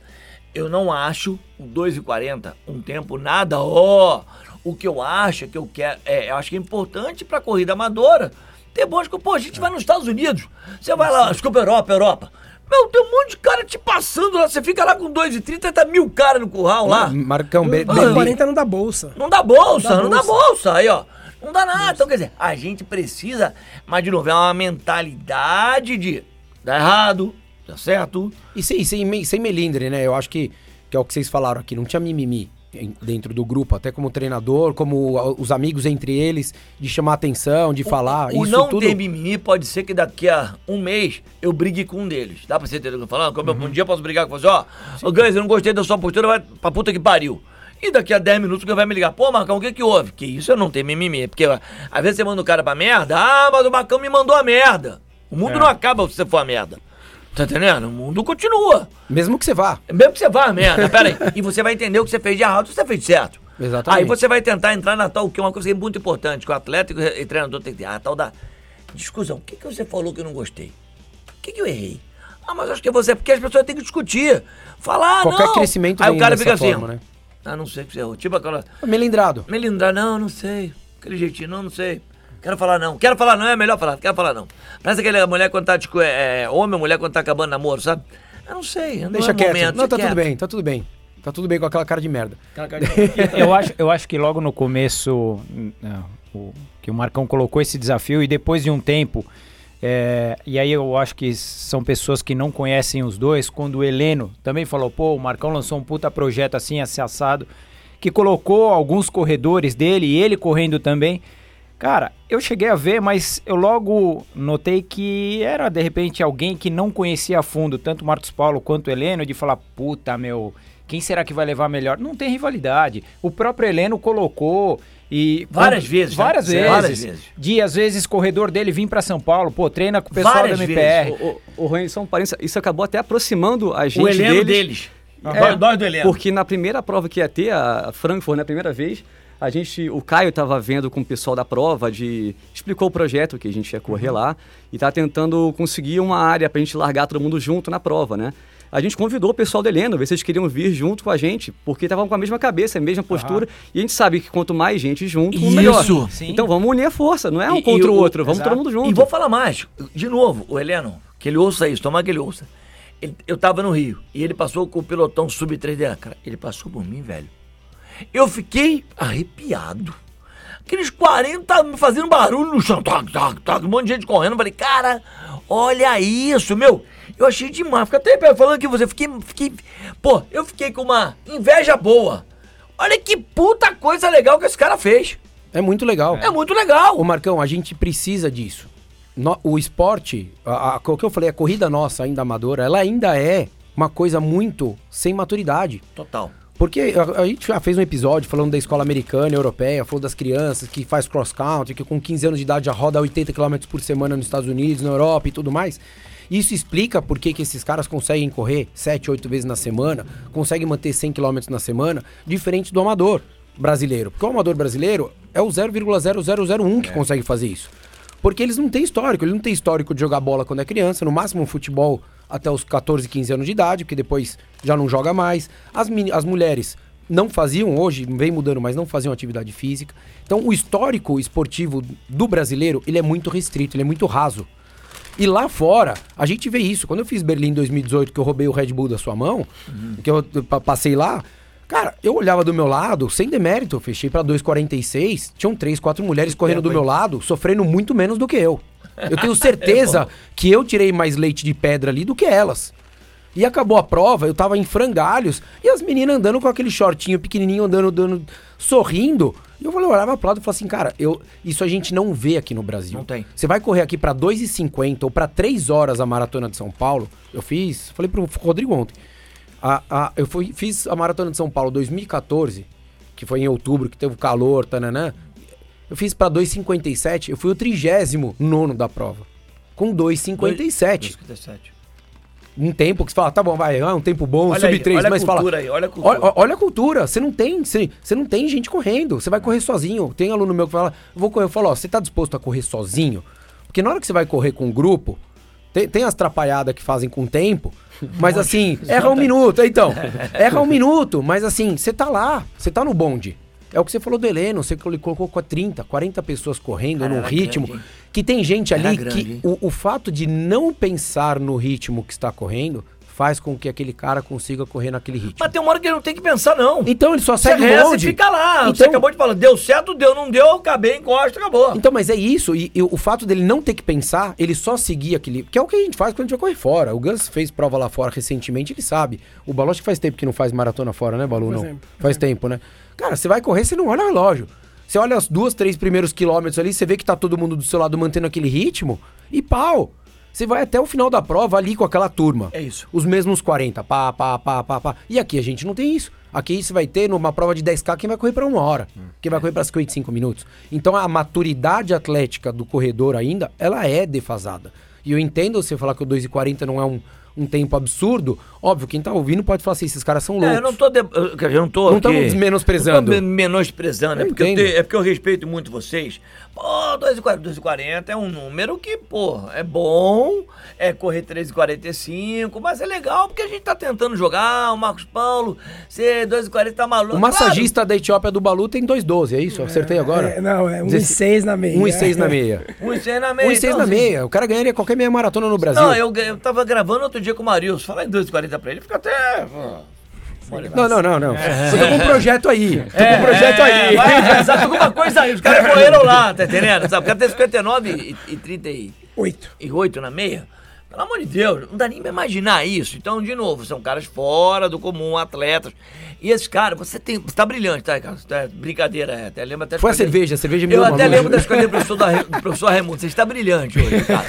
Eu não acho o 2,40 um tempo nada, ó. o que eu acho é que eu quero. É, eu acho que é importante pra corrida amadora ter bons. Pô, a gente vai nos Estados Unidos. Você vai lá, desculpa, Europa, Europa. Meu, tem um monte de cara te passando lá. Você fica lá com 2,30 tá mil caras no curral lá. Marcão, be, Ah, be- 40 não dá bolsa. Não dá bolsa, Não dá não dá bolsa. Aí, ó. Não dá nada. Então, quer dizer, a gente precisa, mas de novo, é uma mentalidade de dá errado, dá certo. E sem, sem, me- sem melindre, né? Eu acho que, que é o que vocês falaram aqui. Não tinha mimimi dentro do grupo, até como treinador, como os amigos entre eles, de chamar atenção, de falar. o isso não tudo. ter mimimi pode ser que daqui a um mês eu brigue com um deles. Dá pra você entender o que eu tô falando? Como eu- um dia eu posso brigar com você, ó, ô Gans, eu não gostei da sua postura, vai pra puta que pariu. E daqui a 10 minutos o vai me ligar, pô, Marcão, o que que houve? Que isso eu não tenho mimimi. Porque ó, às vezes você manda o cara pra merda, ah, mas o Marcão me mandou a merda. O mundo não acaba se você for a merda. Tá entendendo? O mundo continua. Mesmo que você vá. Mesmo que você vá merda, pera aí. E você vai entender o que você fez de errado você fez certo. Exatamente. Aí você vai tentar entrar na tal, que é uma coisa é muito importante, que o atleta e o treinador tem que ter, a tal da discussão. O que, que você falou que eu não gostei? O que, que eu errei? Ah, mas acho que é você, porque as pessoas têm que discutir. Falar, ah, Qualquer não. crescimento Aí o cara fica assim, forma, né? ah, não sei o que você errou. Tipo aquela, Melindrado. melindrar, não, não sei. Aquele jeitinho, não, não sei. Quero falar não. Quero falar não, é melhor falar. Quero falar não. Parece aquela mulher quando tá, tipo, é, é, homem ou mulher quando tá acabando namoro, sabe? Eu não sei, não Deixa é quieto. momento. não, tá deixa tudo quieto. bem, tá tudo bem. Tá tudo bem com aquela cara de merda. Cara de- eu, acho, eu acho que logo no começo hum, ah, o, que o Marcão colocou esse desafio e depois de um tempo, é, e aí eu acho que são pessoas que não conhecem os dois, quando o Heleno também falou, pô, o Marcão lançou um puta projeto assim, assim, assado, que colocou alguns corredores dele e ele correndo também. Cara, eu cheguei a ver, mas eu logo notei que era de repente alguém que não conhecia a fundo tanto o Marcos Paulo quanto o Heleno, de falar, puta meu, quem será que vai levar melhor? Não tem rivalidade. O próprio Heleno colocou e. Várias quando- vezes, né? Várias vezes. Várias vezes. De às vezes corredor dele vir pra São Paulo, pô, treina com o pessoal Várias da MPR. vezes. O, o, o Rony, só um parênteses, isso acabou até aproximando a gente O Heleno deles. deles. É, Nós- Nós do Heleno. Porque na primeira prova que ia ter, a Frankfurt, na primeira vez, a gente, o Caio estava vendo com o pessoal da prova, de explicou o projeto que a gente ia correr lá e tá tentando conseguir uma área pra gente largar todo mundo junto na prova, né? A gente convidou o pessoal do Heleno, ver se eles queriam vir junto com a gente, porque estavam com a mesma cabeça, a mesma postura, e a gente sabe que quanto mais gente junto, Isso. melhor. Sim. Então vamos unir a força, não é um E- contra e o outro, vamos exato. todo mundo junto. E vou falar mais. De novo, o Heleno, que ele ouça isso, tomara que ele ouça. Ele- eu tava no Rio e ele passou com o pelotão sub-3 dele. Cara, ele passou por mim, velho. Eu fiquei arrepiado. Aqueles 40 fazendo barulho no chão. Toc, toc, toc, um monte de gente correndo. Eu falei, cara, olha isso, meu. Eu achei demais. Fica até falando que você. Fiquei, fiquei. Pô, eu fiquei com uma inveja boa. Olha que puta coisa legal que esse cara fez. É muito legal. É muito legal. Ô Marcão, a gente precisa disso. No- o esporte, a, a- o que eu falei, a corrida nossa ainda amadora, ela ainda é uma coisa muito sem maturidade. Total. Porque a, a gente já fez um episódio falando da escola americana, europeia, falou das crianças que faz cross country, que com 15 anos de idade já roda 80 km por semana nos Estados Unidos, na Europa e tudo mais. Isso explica por que, que esses caras conseguem correr 7, 8 vezes na semana, conseguem manter 100 km na semana, diferente do amador brasileiro. Porque o amador brasileiro é o 0,0001 que consegue fazer isso. Porque eles não têm histórico, ele não tem histórico de jogar bola quando é criança, no máximo um futebol até os 14, 15 anos de idade, porque depois já não joga mais. As, as mulheres não faziam, hoje vem mudando, mas não faziam atividade física. Então o histórico esportivo do brasileiro, ele é muito restrito, ele é muito raso. E lá fora, a gente vê isso. Quando eu fiz Berlim em 2018, que eu roubei o Red Bull da sua mão, que eu pa- passei lá, cara, eu olhava do meu lado, sem demérito, fechei pra 2,46, tinham três, quatro mulheres correndo do meu lado, sofrendo muito menos do que eu. Eu tenho certeza que eu tirei mais leite de pedra ali do que elas. E acabou a prova, eu tava em frangalhos, e as meninas andando com aquele shortinho pequenininho, andando, andando sorrindo. E eu falei, eu olhava pro lado e falava assim, cara, eu, isso a gente não vê aqui no Brasil. Não tem. Você vai correr aqui pra 2,50 ou pra 3 horas a maratona de São Paulo. Eu fiz, falei pro Rodrigo ontem. A, a- eu fui, fiz a maratona de São Paulo 2014, que foi em outubro, que teve calor, tananã. Eu fiz pra 2,57, eu fui o 39 da prova. Com 2,57 57. Um tempo que você fala, tá bom, vai, é um tempo bom, Olha sub aí, 3, olha a mas fala. cultura aí, olha a cultura. Olha, olha a cultura, você não tem, você, você não tem gente correndo, você vai correr sozinho. Tem aluno meu que fala, vou correr, eu falo, ó, você tá disposto a correr sozinho? Porque na hora que você vai correr com um grupo, tem, tem as trapalhadas que fazem com o tempo, mas assim, erra um minuto, então, erra um minuto, mas assim, você tá lá, você tá no bonde. É o que você falou do Heleno, você colocou com 30, 40 pessoas correndo Cara, num ritmo? Que tem gente ali grande, que o, o fato de não pensar no ritmo que está correndo faz com que aquele cara consiga correr naquele ritmo. Mas tem uma hora que ele não tem que pensar, não. Então ele só Você segue o reza e fica lá. Você Então- acabou de falar, deu certo, deu, não deu, acabei, encosta, acabou. Então, mas é isso, e, e o fato dele não ter que pensar, ele só seguir aquele. Que é o que a gente faz quando a gente vai correr fora. O Gus fez prova lá fora recentemente, ele sabe. O Balu acho que faz tempo que não faz maratona fora, né, Balu? Faz Não. tempo, faz Faz tempo, né? Cara, você vai correr, você não olha o relógio. Você olha os duas, três primeiros quilômetros ali, você vê que tá todo mundo do seu lado mantendo aquele ritmo, e pau! Você vai até o final da prova ali com aquela turma. É isso. Os mesmos 40, pá, pá, pá, pá, pá. E aqui a gente não tem isso. Aqui você vai ter numa prova de 10K quem vai correr para uma hora, quem vai correr para 55 minutos. Então a maturidade atlética do corredor ainda, ela é defasada. E eu entendo você falar que o 2,40 não é um, um tempo absurdo. Óbvio, quem tá ouvindo pode falar assim, esses caras são loucos. É, eu não tô. De... eu- não tô. Não estamos menosprezando. Não tô me- menosprezando. É Eu porque eu, te- é porque eu respeito muito vocês. Pô, 2,40 2,40 é um número que, pô, é bom. É correr 3,45. Mas é legal porque a gente tá tentando jogar. O Marcos Paulo, você 2,40 tá maluco. O massagista da Etiópia do Balu tem 2,12, é isso? Eu acertei agora? É, não, é 16 1,6 na meia. 1,6 na meia. Claro, 1,6 na meia. 1,6 então, na assim, meia. O cara ganharia qualquer meia maratona no Brasil. Não, eu, eu tava gravando outro dia com o Marius. Fala em 2,40 pra ele, fica até. pô, Não, não, não, não. Eu tô com um projeto aí. Tô É, com um projeto aí. Vai pensar alguma coisa aí. Os caras correram lá, tá entendendo? Sabe? O cara tem 59 e, e 38 Oito. na meia. Pelo amor de Deus, não dá nem pra imaginar isso. Então, de novo, são caras fora do comum, atletas. E esses caras, você tem. Você tá brilhante, tá, Ricardo? Tá, brincadeira, é. Até lembro até Foi a cerveja, a cerveja me Eu até lembro das coisas do professor, da, do professor Raimundo. Você está brilhante hoje, cara.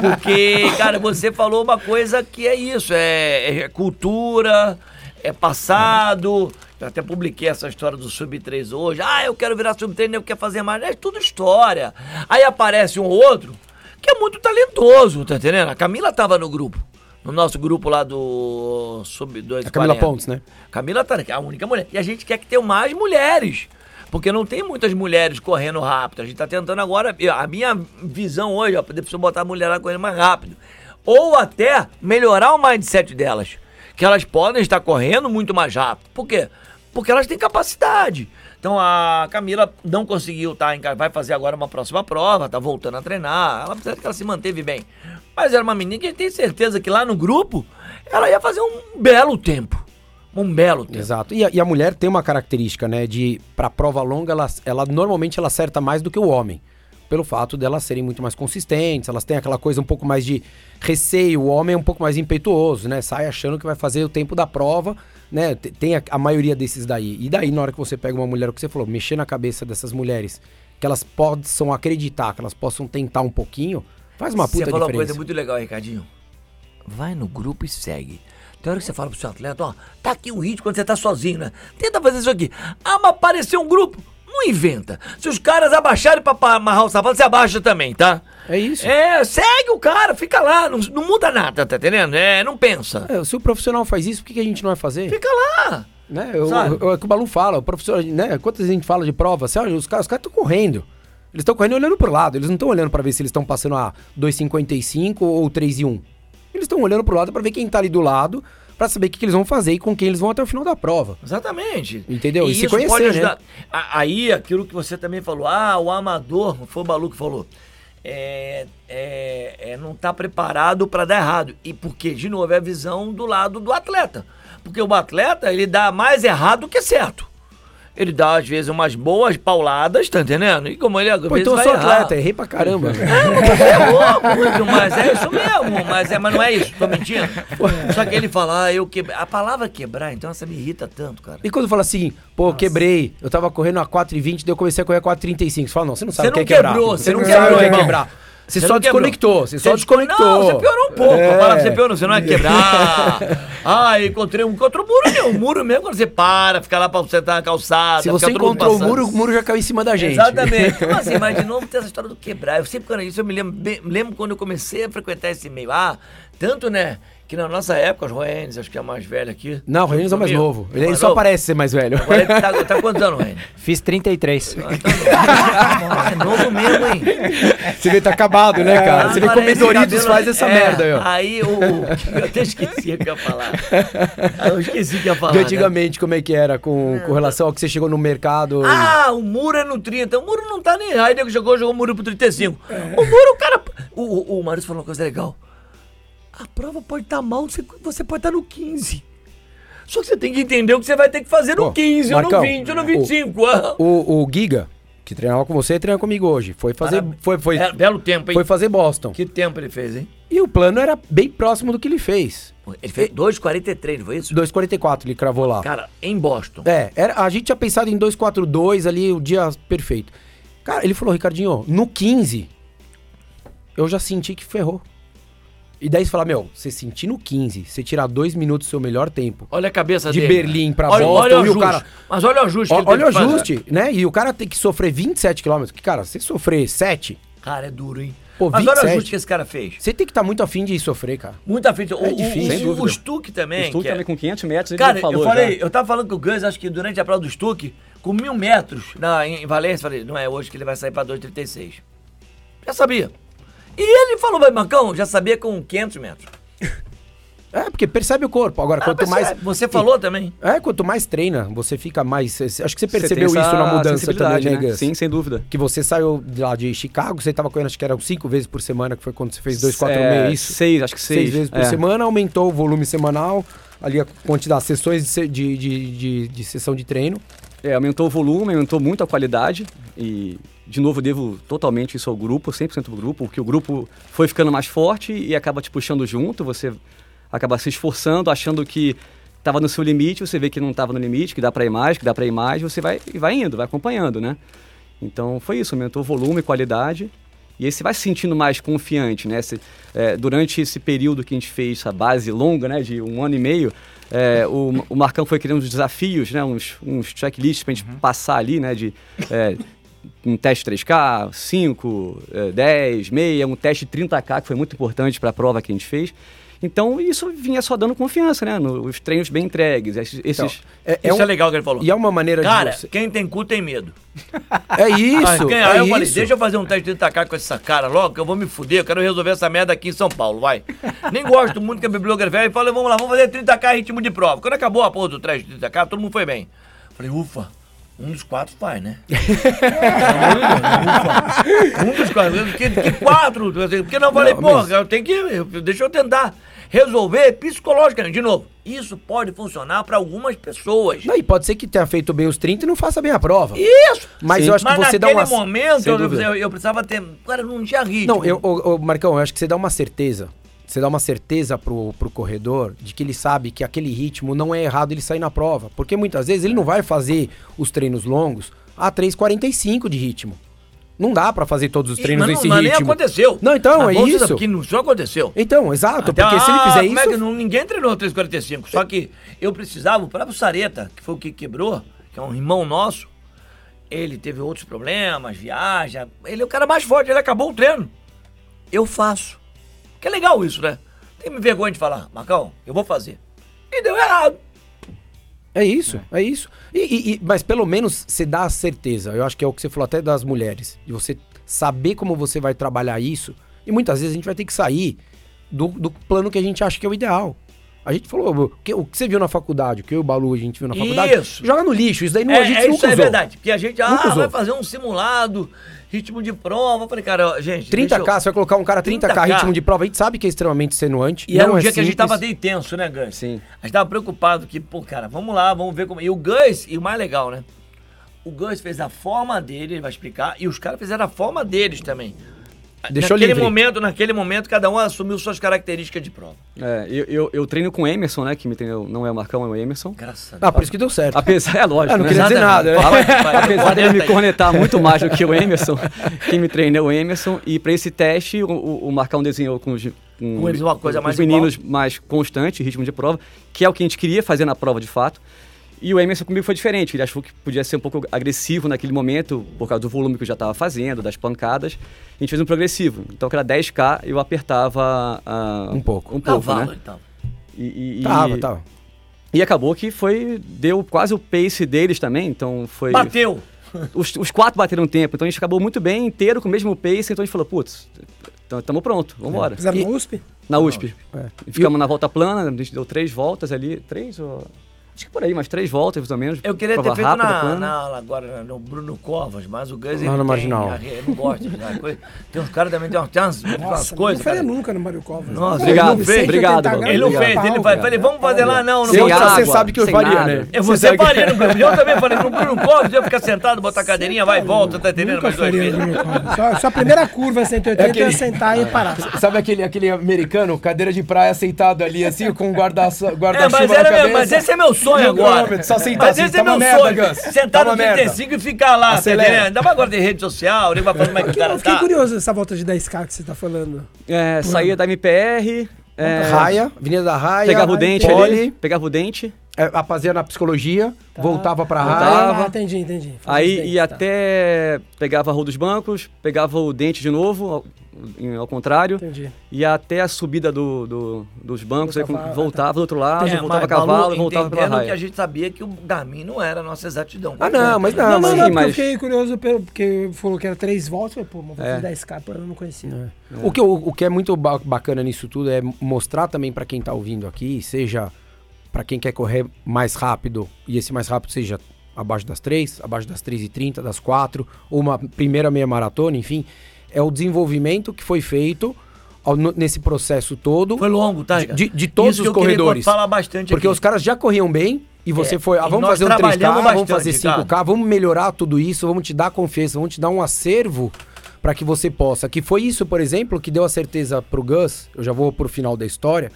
Porque, cara, você falou uma coisa que é isso: é, é cultura, é passado. Eu até publiquei essa história do Sub-3 hoje. Ah, eu quero virar Sub-3, eu quero fazer mais. É tudo história. Aí aparece um ou outro que é muito talentoso, tá entendendo? A Camila tava no grupo. No nosso grupo lá do Sub-2. A Camila Pontes, né? Camila tá é a única mulher. E a gente quer que tenha mais mulheres. Porque não tem muitas mulheres correndo rápido. A gente tá tentando agora. A minha visão hoje, ó, poder botar a mulher lá correndo mais rápido. Ou até melhorar o mindset delas. Que elas podem estar correndo muito mais rápido. Por quê? Porque elas têm capacidade. Então a Camila não conseguiu casa, vai fazer agora uma próxima prova, tá voltando a treinar. Ela precisa que ela se manteve bem. Mas era uma menina que a gente tem certeza que lá no grupo ela ia fazer um belo tempo. Um belo tempo. Exato. E a, e a mulher tem uma característica, né? De pra prova longa, ela, ela normalmente ela acerta mais do que o homem. Pelo fato delas serem muito mais consistentes, elas têm aquela coisa um pouco mais de receio. O homem é um pouco mais impetuoso, né? Sai achando que vai fazer o tempo da prova, né? Te- Tem a, a maioria desses daí. E daí, na hora que você pega uma mulher, o que você falou, mexer na cabeça dessas mulheres, que elas possam acreditar, que elas possam tentar um pouquinho, faz uma puta Você falou uma diferença. coisa muito legal, Ricardinho. Vai no grupo e segue. Tem hora que você fala pro seu atleta, ó, tá aqui o ritmo quando você tá sozinho, né? Tenta fazer isso aqui. Ah, mas apareceu um grupo. Não inventa. Se os caras abaixarem pra amarrar o sapato, você abaixa também, tá? É isso. É, segue o cara, fica lá, não, não muda nada, tá entendendo? É, não pensa. É, se o profissional faz isso, por que, que a gente não vai fazer? Fica lá. Né? Eu, eu- é o que o Balu fala, o professor, né? Quantas vezes a gente fala de prova? Você olha, os caras estão correndo. Eles estão correndo olhando pro lado, eles não estão olhando pra ver se eles estão passando a 2,55 ou 3 e 1. Eles estão olhando pro lado pra ver quem tá ali do lado, pra saber o que, que eles vão fazer e com quem eles vão até o final da prova. Exatamente. Entendeu? E se isso conhecer, pode né? ajudar. A- Aí, aquilo que você também falou, ah, o amador, foi o Balu que falou, é, é- é, não tá preparado para dar errado. E porque, de novo, é a visão do lado do atleta. Porque o atleta, ele dá mais errado do que certo. Ele dá, às vezes, umas boas pauladas, tá entendendo? E como ele às Pô, vezes, então eu sou errar. atleta, errei pra caramba. Você errou muito, mas é isso mesmo. Mas, é, mas não é isso, tô mentindo. Só que ele fala, ah, eu quebrei. A palavra quebrar, então, essa me irrita tanto, cara. E quando fala assim, pô, quebrei, eu tava correndo a 4,20, daí eu comecei a correr a 4,35. Você fala, não, você não sabe Você o que é não quebrar. quebrou, você não sabe quebrou, o que é quebrar. Você, Você só não desconectou, você só Você desco- desconectou. Não, você piorou um pouco. É. A palavra você piorou, você não é quebrar. ah, encontrei um encontrou o muro, meu. O muro mesmo, quando você para, fica lá pra sentar na calçada. Se você encontrou o muro, o muro já caiu em cima da gente. Exatamente. Como assim? Mas de novo tem essa história do quebrar. Eu sempre quando isso eu me lembro, lembro quando eu comecei a frequentar esse meio. Ah, tanto, né? Que na nossa época, os Roenes, acho que é a mais velha aqui. Não, o Renan é mais Comigo. novo. Ele, ele Mais só novo? parece ser mais velho. Agora ele tá, tá quantos anos, Roenes? Fiz 33. É novo mesmo, hein? Você vê, tá acabado, né, cara? Você vê como Doritos faz essa É, merda aí, ó. Aí o. Eu até esqueci o que eu ia falar. Ah, Eu esqueci o que eu ia falar. De né? antigamente, como é que era com, com relação ao que você chegou no mercado? Ah, o muro é no 30. O muro não tá nem. Aí nego jogou, jogou o muro pro 35. É. O muro, o cara. O, o, o Maurício falou uma coisa legal. A prova pode estar mal, você, você pode estar no 15. Só que você tem que entender o que você vai ter que fazer no Pô, 15, Marcão, ou no 20, ou no 25. ah. O, o Giga, que treinava com você, treina comigo hoje. Foi fazer, Parabéns. foi, foi, É, belo tempo, hein? foi fazer Boston. Que tempo ele fez, hein? E o plano era bem próximo do que ele fez. Ele fez 2,43, não foi isso? 2,44 ele cravou lá. Cara, em Boston. É, era, a gente tinha pensado em 242 ali, o dia perfeito. Cara, ele falou, Ricardinho, no 15, eu já senti que ferrou. E daí você fala, meu, você sentir no 15, você tirar dois minutos do seu melhor tempo. Olha a cabeça De dele. Berlim pra olha, Boston, olha o e o ajuste. cara- Mas olha o ajuste ele olha o ajuste, né? E o cara tem que sofrer 27 km. Que, cara, você sofrer 7, Cara, é duro, hein? Pô, Mas olha o 27. ajuste que esse cara fez. você tem que estar muito afim de sofrer, cara. Muito frente. O, É o- difícil, o, o. Stuck também. O Stuck é- também com 500 metros, ele Cara, falou eu falei, já. eu tava falando com o Gus, acho que durante a prova do Stuck, com mil metros na, em, em Valência, falei, não é hoje que ele vai sair pra 2,36. Já sabia. E ele falou, mas Marcão, já sabia com 500 metros. É, porque percebe o corpo. Agora, Ah, quanto mais. é, Você falou também. É, quanto mais treina, você fica mais. Acho que você Você percebeu tem isso na mudança também, né, né? Gus? Sim, sem dúvida. Que você saiu de lá de Chicago, você tava correndo, acho que eram cinco vezes por semana, que foi quando você fez 246, É, isso? Seis, acho que seis. Seis vezes por é. semana, aumentou o volume semanal, ali a quantidade, sessões de, de, de, de, de sessão de treino. É, aumentou o volume, aumentou muito a qualidade e, de novo, devo totalmente isso ao grupo, 100% do grupo, porque o grupo foi ficando mais forte e acaba te puxando junto, você acaba se esforçando, achando que estava no seu limite, você vê que não estava no limite, que dá para ir mais, que dá para ir mais, você vai, vai indo, vai acompanhando, né? Então foi isso, aumentou volume, qualidade e aí você vai se sentindo mais confiante, né? Você, é, durante esse período que a gente fez essa base longa, né, de um ano e meio, é, o, o Marcão foi criando uns desafios, né, uns, uns checklists pra gente passar ali, né, de é, um teste 3K, 5, é, 10, meia, um teste 30K, que foi muito importante para a prova que a gente fez. Então, isso vinha só dando confiança, né? Nos treinos bem entregues. Esses, esses- É, é Isso um- é legal que ele falou. E é uma maneira Cara, de você... quem tem cu tem medo. É isso, Aí, quem- é aí eu isso. falei, deixa eu fazer um teste de tacar com essa cara logo, que eu vou me fuder, eu quero resolver essa merda aqui em São Paulo, vai. Nem gosto muito que a bibliografia e falei, vamos lá, vamos fazer 30k ritmo de prova. Quando acabou a porra do teste de 30k, todo mundo foi bem. Falei, ufa, um dos quatro vai, né? ufa, um dos quatro, que, que quatro? Porque não, eu falei, Não, pô, mas- eu tenho que, eu- deixa eu tentar resolver psicologicamente. De novo, isso pode funcionar pra algumas pessoas. Não, e pode ser que tenha feito bem os 30 e não faça bem a prova. Isso! Mas Sim. eu acho que Mas você dá naquele uma... momento Sem eu, eu, eu precisava ter. Cara, não tinha ritmo. Não, eu, ô, Marcão, eu acho que você dá uma certeza. Você dá uma certeza pro, pro corredor de que ele sabe que aquele ritmo não é errado ele sair na prova. Porque muitas vezes ele não vai fazer os treinos longos a 3,45 de ritmo. Não dá pra fazer todos os treinos mas nesse não, mas nem ritmo. aconteceu. Não, então, Mas é isso. Que não só aconteceu. Então, exato, Até, porque se ele ah, fizer como é que isso. não- ninguém treinou 345. Só que eu precisava, o próprio Sareta, que foi o que quebrou, que é um irmão nosso, ele teve outros problemas, viaja. Ele é o cara mais forte, ele acabou o treino. Eu faço. Que é legal isso, né? Tem vergonha de falar, Marcão, eu vou fazer. E deu errado. É isso, é, isso. E, e- e- mas pelo menos você dá a certeza. Eu acho que é o que você falou até das mulheres. De você saber como você vai trabalhar isso. E muitas vezes a gente vai ter que sair do, do plano que a gente acha que é o ideal. A gente falou, o que, o que você viu na faculdade, o que eu e o Balu a gente viu na faculdade, Isso. joga no lixo. Isso daí não, é, a gente é, nunca isso é usou. verdade. Porque a gente, ah, usou. vai fazer um simulado, ritmo de prova. Eu falei, cara, gente. deixa 30k, eu- você vai colocar um cara 30k, 30K. ritmo de prova, a gente sabe que é extremamente extenuante. E era um é dia que a gente tava bem tenso, né, Gus? Sim. A gente tava preocupado que, pô, cara, vamos lá, vamos ver como. E o Gus, e o mais legal, né? O Gus fez a forma dele, ele vai explicar, e os caras fizeram a forma deles também. Deixou naquele livre. momento, naquele momento, cada um assumiu suas características de prova. É, eu, eu, eu treino com o Emerson, né? Que me treinou, não é o Marcão, é o Emerson. Graças a Deus. Ah, por isso que deu certo. Apesar, é lógico, Ah, não né? queria dizer nada, né? Fala- fala- Apesar dele me cornetar muito mais do que o Emerson, quem me treinou é o Emerson. E para esse teste, o, o, o Marcão desenhou com os, com, Com eles uma coisa com mais os meninos mais constante, ritmo de prova, que é o que a gente queria fazer na prova de fato. E o Emerson comigo foi diferente, ele achou que podia ser um pouco agressivo naquele momento, por causa do volume que eu já estava fazendo, das pancadas. A gente fez um progressivo. Então, que era 10K, eu apertava ah, Um pouco. Um pouco, Cavalo, né? então. E, e- e- Tava, tava. E acabou que foi. Deu quase o pace deles também, então foi. Bateu! Os, os quatro bateram tempo, então a gente acabou muito bem, inteiro, com o mesmo pace, então a gente falou, putz, estamos pronto, vamos embora. Fizeram E- na USP? Na USP. É. E ficamos na volta plana, a gente deu três voltas ali, três ou... Acho que por aí, umas três voltas, ou menos. Eu queria ter feito na, na- agora no Bruno Covas, mas o Lá no tem Marginal. Eu não gosto de coisa. Tem uns caras também, tem umas, tem umas, umas Nossa, coisas. não faria cara. nunca no Mario Covas. Nossa, Obrigado, Ele fez, obrigado, 180 mano. graus, Ele não fez, ele vai. Falei, vamos fazer lá, não, não Sem vou água, você sabe que eu faria, né? Você faria no Bruno. Eu também falei, no Bruno Covas, eu ficar sentado, botar a cadeirinha, vai e volta, tá entendendo? Mais vezes. Mario Covas. Só, a primeira curva 180 É é sentar e parar. Sabe aquele, aquele americano, cadeira de praia sentado ali, assim, com guarda-chuva guarda É, meu, mas esse é meu sonho Mil agora. só sentar mas assim, esse tá é meu merda, sonho. Gus. Sentar Tá no uma merda. 35 e ficar lá, tá Acelera. entendendo? Ainda mais agora tem rede social, nem vai fazer mais que o Eu cara fiquei tá. curioso dessa volta de 10k que você tá falando. É, saía da MPR, é, Raia, Avenida da Raia. pegava o dente Poli, ali, pegava o dente, é, fazia na psicologia, voltava pra Voltava. raia. Ah, entendi, entendi. Faz aí bem, ia tá. até... Pegava a rua dos bancos, pegava o dente de novo, ao, ao contrário, Entendi. ia até a subida do, do- dos bancos, Do aí voltava do outro lado, É, voltava a mas, cavalo, voltava pela entendendo que raia. a gente sabia que o Garmin não era a nossa exatidão. Ah, não, mas não, Não, mas... não, sim, porque eu mas- fiquei curioso pelo- porque falou que era três voltas. Eu falei, pô, mas É. vou 10k, pô, eu não conhecia. O, que, eu- o que é muito ba- bacana nisso tudo é mostrar também pra quem tá ouvindo aqui, seja pra quem quer correr mais rápido, e esse mais rápido seja abaixo das 3, abaixo das 3 e 30, das 4, ou uma primeira meia maratona, enfim, é o desenvolvimento que foi feito ao- nesse processo todo Foi longo, tá? de, de- todos Isso os corredores. falar bastante Porque aqui. os caras já corriam bem e você É, foi, ah, vamos fazer um 3K, trabalhamos vamos bastante, fazer 5K, vamos melhorar tudo isso, vamos te dar confiança, vamos te dar um acervo para que você possa. Que foi isso, por exemplo, que deu a certeza pro Gus, eu já vou pro final da história,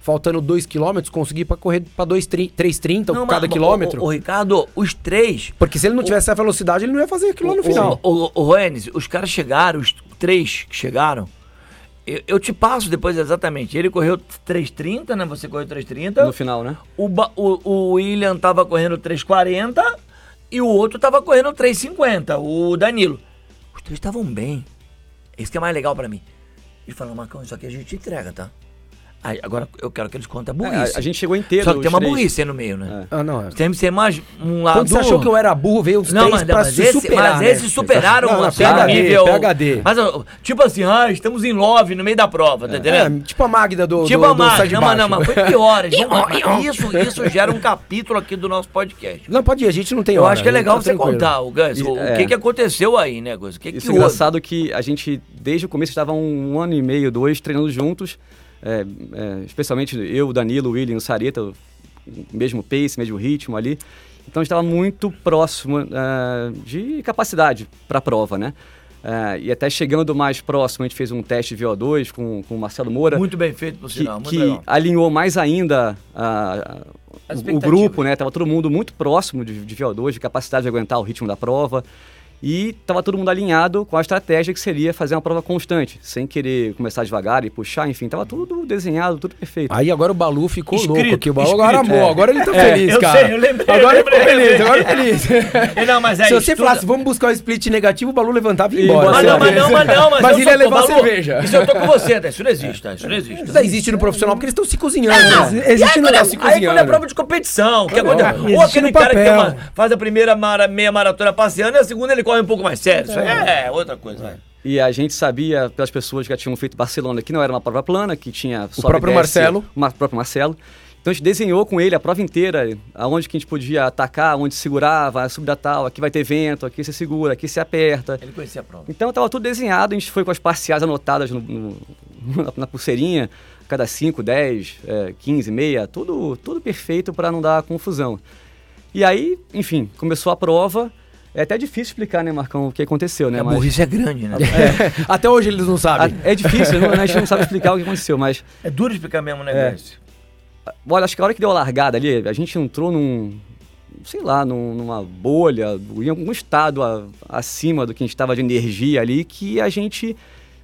faltando 2 km, conseguir para correr para 3,30 Não, cada mas, quilômetro. O, o, Ricardo, os três. porque se ele não tivesse essa velocidade, ele não ia fazer aquilo lá no final. O, o, o os caras chegaram, os três que chegaram. Eu, eu te passo depois exatamente. Ele correu 3,30, né? Você correu 3,30. No final, né? O, o, o William tava correndo 3,40 e o outro tava correndo 3,50, o Danilo. Os três estavam bem. Esse que é mais legal pra mim. Ele falou, Marcão, isso aqui a gente entrega, tá? Aí, agora eu quero que eles contem a É, burrice. a, a gente chegou inteiro. Só que tem uma três. burrice aí no meio, né? Ah, não. é. Tem que ser mais um lado. Quando você achou que eu era burro, veio os Não, três mas, pra mas, se esse, superar, mas né? esses superaram Não, não, no PHD, nível. PHD. Mas, tipo assim, ah, estamos em love no meio da prova, tá entendendo? É, tipo a Magda do, Tipo do, a do Mari, de não, mas não, mas foi pior. isso, isso gera um capítulo aqui do nosso podcast. Não, pode ir, a gente não tem Eu hora, acho que é legal tá você tranquilo. contar, o Gus, o, o É. que, que aconteceu aí, né, Gus? O que, Isso que é houve? engraçado que a gente, desde o começo, estava um ano e meio, dois, treinando juntos. É, é, especialmente eu, o Danilo, o William, o Sareta, mesmo pace, mesmo ritmo ali. Então a gente estava muito próximo é, de capacidade para a prova, né? É, e até chegando mais próximo, a gente fez um teste de VO2 com, com o Marcelo Moura. Muito bem feito, por que, sinal, que legal. alinhou mais ainda As o, grupo, né? Tava todo mundo muito próximo de, de VO2, de capacidade de aguentar o ritmo da prova. E estava todo mundo alinhado com a estratégia que seria fazer uma prova constante, sem querer começar devagar e puxar, enfim, tava tudo desenhado, tudo perfeito. Aí agora o Balu ficou Escrito, louco aqui. O Balu escrito. agora amou, É. agora ele tá É, feliz, eu cara. sei, eu lembrei, agora eu ele ficou feliz, agora ele feliz. É, Não, mas é Se você estuda- falasse, vamos buscar o split negativo, o Balu levantava e ia embora. Mas não, mas não, mas não, mas, Mas eu ele ia levar Balu, cerveja. Isso eu tô com você, tá? Isso não existe, tá? Isso não existe. Isso existe no profissional porque eles estão se cozinhando. Não, né? aí, existe no é, se aí quando é cozinhando. prova de competição, que é Não, quando- não, ou aquele cara que faz a primeira meia maratona passeando e a segunda ele corre um pouco mais sério. Isso aí é outra coisa. vai. E a gente sabia, pelas pessoas que já tinham feito Barcelona, que não era uma prova plana, que tinha e próprio desce, Marcelo. O próprio Marcelo. Então a gente desenhou com ele a prova inteira, aonde que a gente podia atacar, onde segurava, subir da tal, aqui vai ter vento, aqui você segura, aqui você aperta. Ele conhecia a prova. Então estava tudo desenhado, a gente foi com as parciais anotadas no- no- na, na pulseirinha, cada 5, 10, é, 15, meia, tudo, tudo perfeito para não dar confusão. E aí, enfim, começou a prova. É até difícil explicar, né, Marcão, o que aconteceu, né? a mas- burrice é grande, né? Até hoje eles não sabem. É difícil, não- a gente não sabe explicar o que aconteceu, mas É duro explicar mesmo, né, É. Olha, acho que a hora que deu a largada ali, a gente entrou num, sei lá, num- numa bolha, em algum estado a- acima do que a gente estava de energia ali, que a gente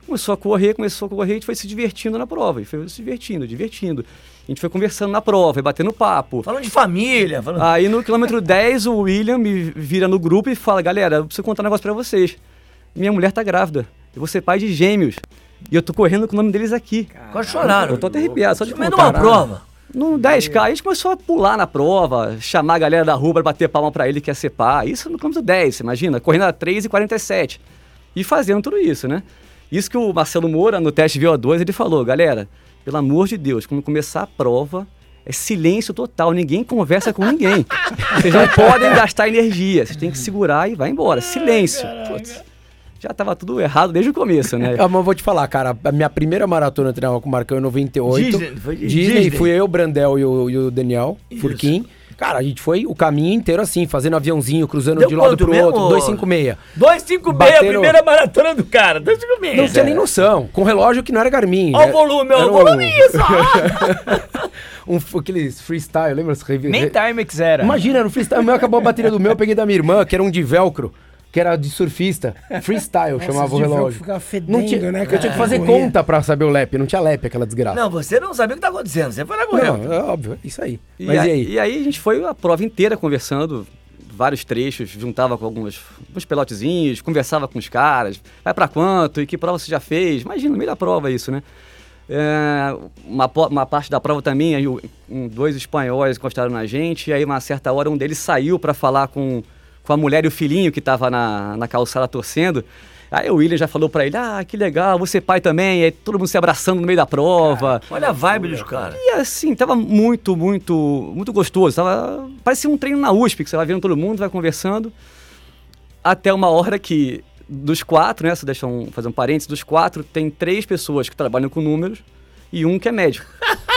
começou a correr, começou a correr, a gente foi se divertindo na prova, e foi se divertindo, divertindo. A gente foi conversando na prova e batendo papo. Falando de família, falando... Aí no quilômetro 10, o William me vira no grupo e fala: Galera, eu preciso contar um negócio pra vocês. Minha mulher tá grávida. Eu vou ser pai de gêmeos. E eu tô correndo com o nome deles aqui. Quase choraram. Eu tô até arrepiado, só de contar. uma prova. No 10K, a gente começou a pular na prova, chamar a galera da rua pra bater palma pra ele que ia ser pai. Isso no quilômetro 10, você imagina? Correndo a 3,47. E fazendo tudo isso, né? Isso que o Marcelo Moura, no teste VO2, ele falou: Galera, pelo amor de Deus, quando começar a prova, é silêncio total, ninguém conversa com ninguém. Vocês não podem gastar energia, vocês têm que segurar e vai embora. Silêncio. Putz, já tava tudo errado desde o começo, né? Ah, mas eu vou te falar, cara, a minha primeira maratona eu treinava com o Marcão em 98. Disney, foi Disney, Disney. fui eu, o Brandel e o, e o Daniel Isso. Cara, a gente foi o caminho inteiro assim, fazendo aviãozinho, cruzando Deu de um lado pro mesmo? outro, 256. 256, a Batendo- primeira maratona do cara. 256. Não tinha nem noção. Com relógio que não era Garmin. Olha né? o volume, olha o volume isso. Um, aqueles freestyle, lembra? Nem Timex era. Imagina, no freestyle, o meu acabou a bateria do meu, eu peguei da minha irmã, que era um de velcro, que era de surfista. Freestyle Nossa, chamava o relógio. ficava fedendo, Não tinha, né, eu cara? tinha que fazer Corria. conta pra saber o lap, não tinha lap aquela desgraça. Não, você não sabia o que tá acontecendo. Você foi na corrida. Não, é óbvio, isso aí. E, Mas a- e aí? e aí a gente foi a prova inteira conversando, vários trechos, juntava com alguns, alguns pelotezinhos, conversava com os caras, vai pra quanto e que prova você já fez. Imagina, no meio da prova isso, né? É, uma, uma parte da prova também, aí um- dois espanhóis encostaram na gente, e aí uma certa hora um deles saiu para falar com, com a mulher e o filhinho que tava na, na calçada torcendo. Aí o William já falou para ele, ah, que legal, você pai também, e aí todo mundo se abraçando no meio da prova. Olha a vibe dos caras. E assim, tava muito, muito, muito gostoso. Tava, parecia um treino na USP, que você vai vendo todo mundo, vai conversando. Até uma hora que, dos quatro, né? Se deixa um, fazer um parênteses, dos quatro, tem três pessoas que trabalham com números e um que é médico.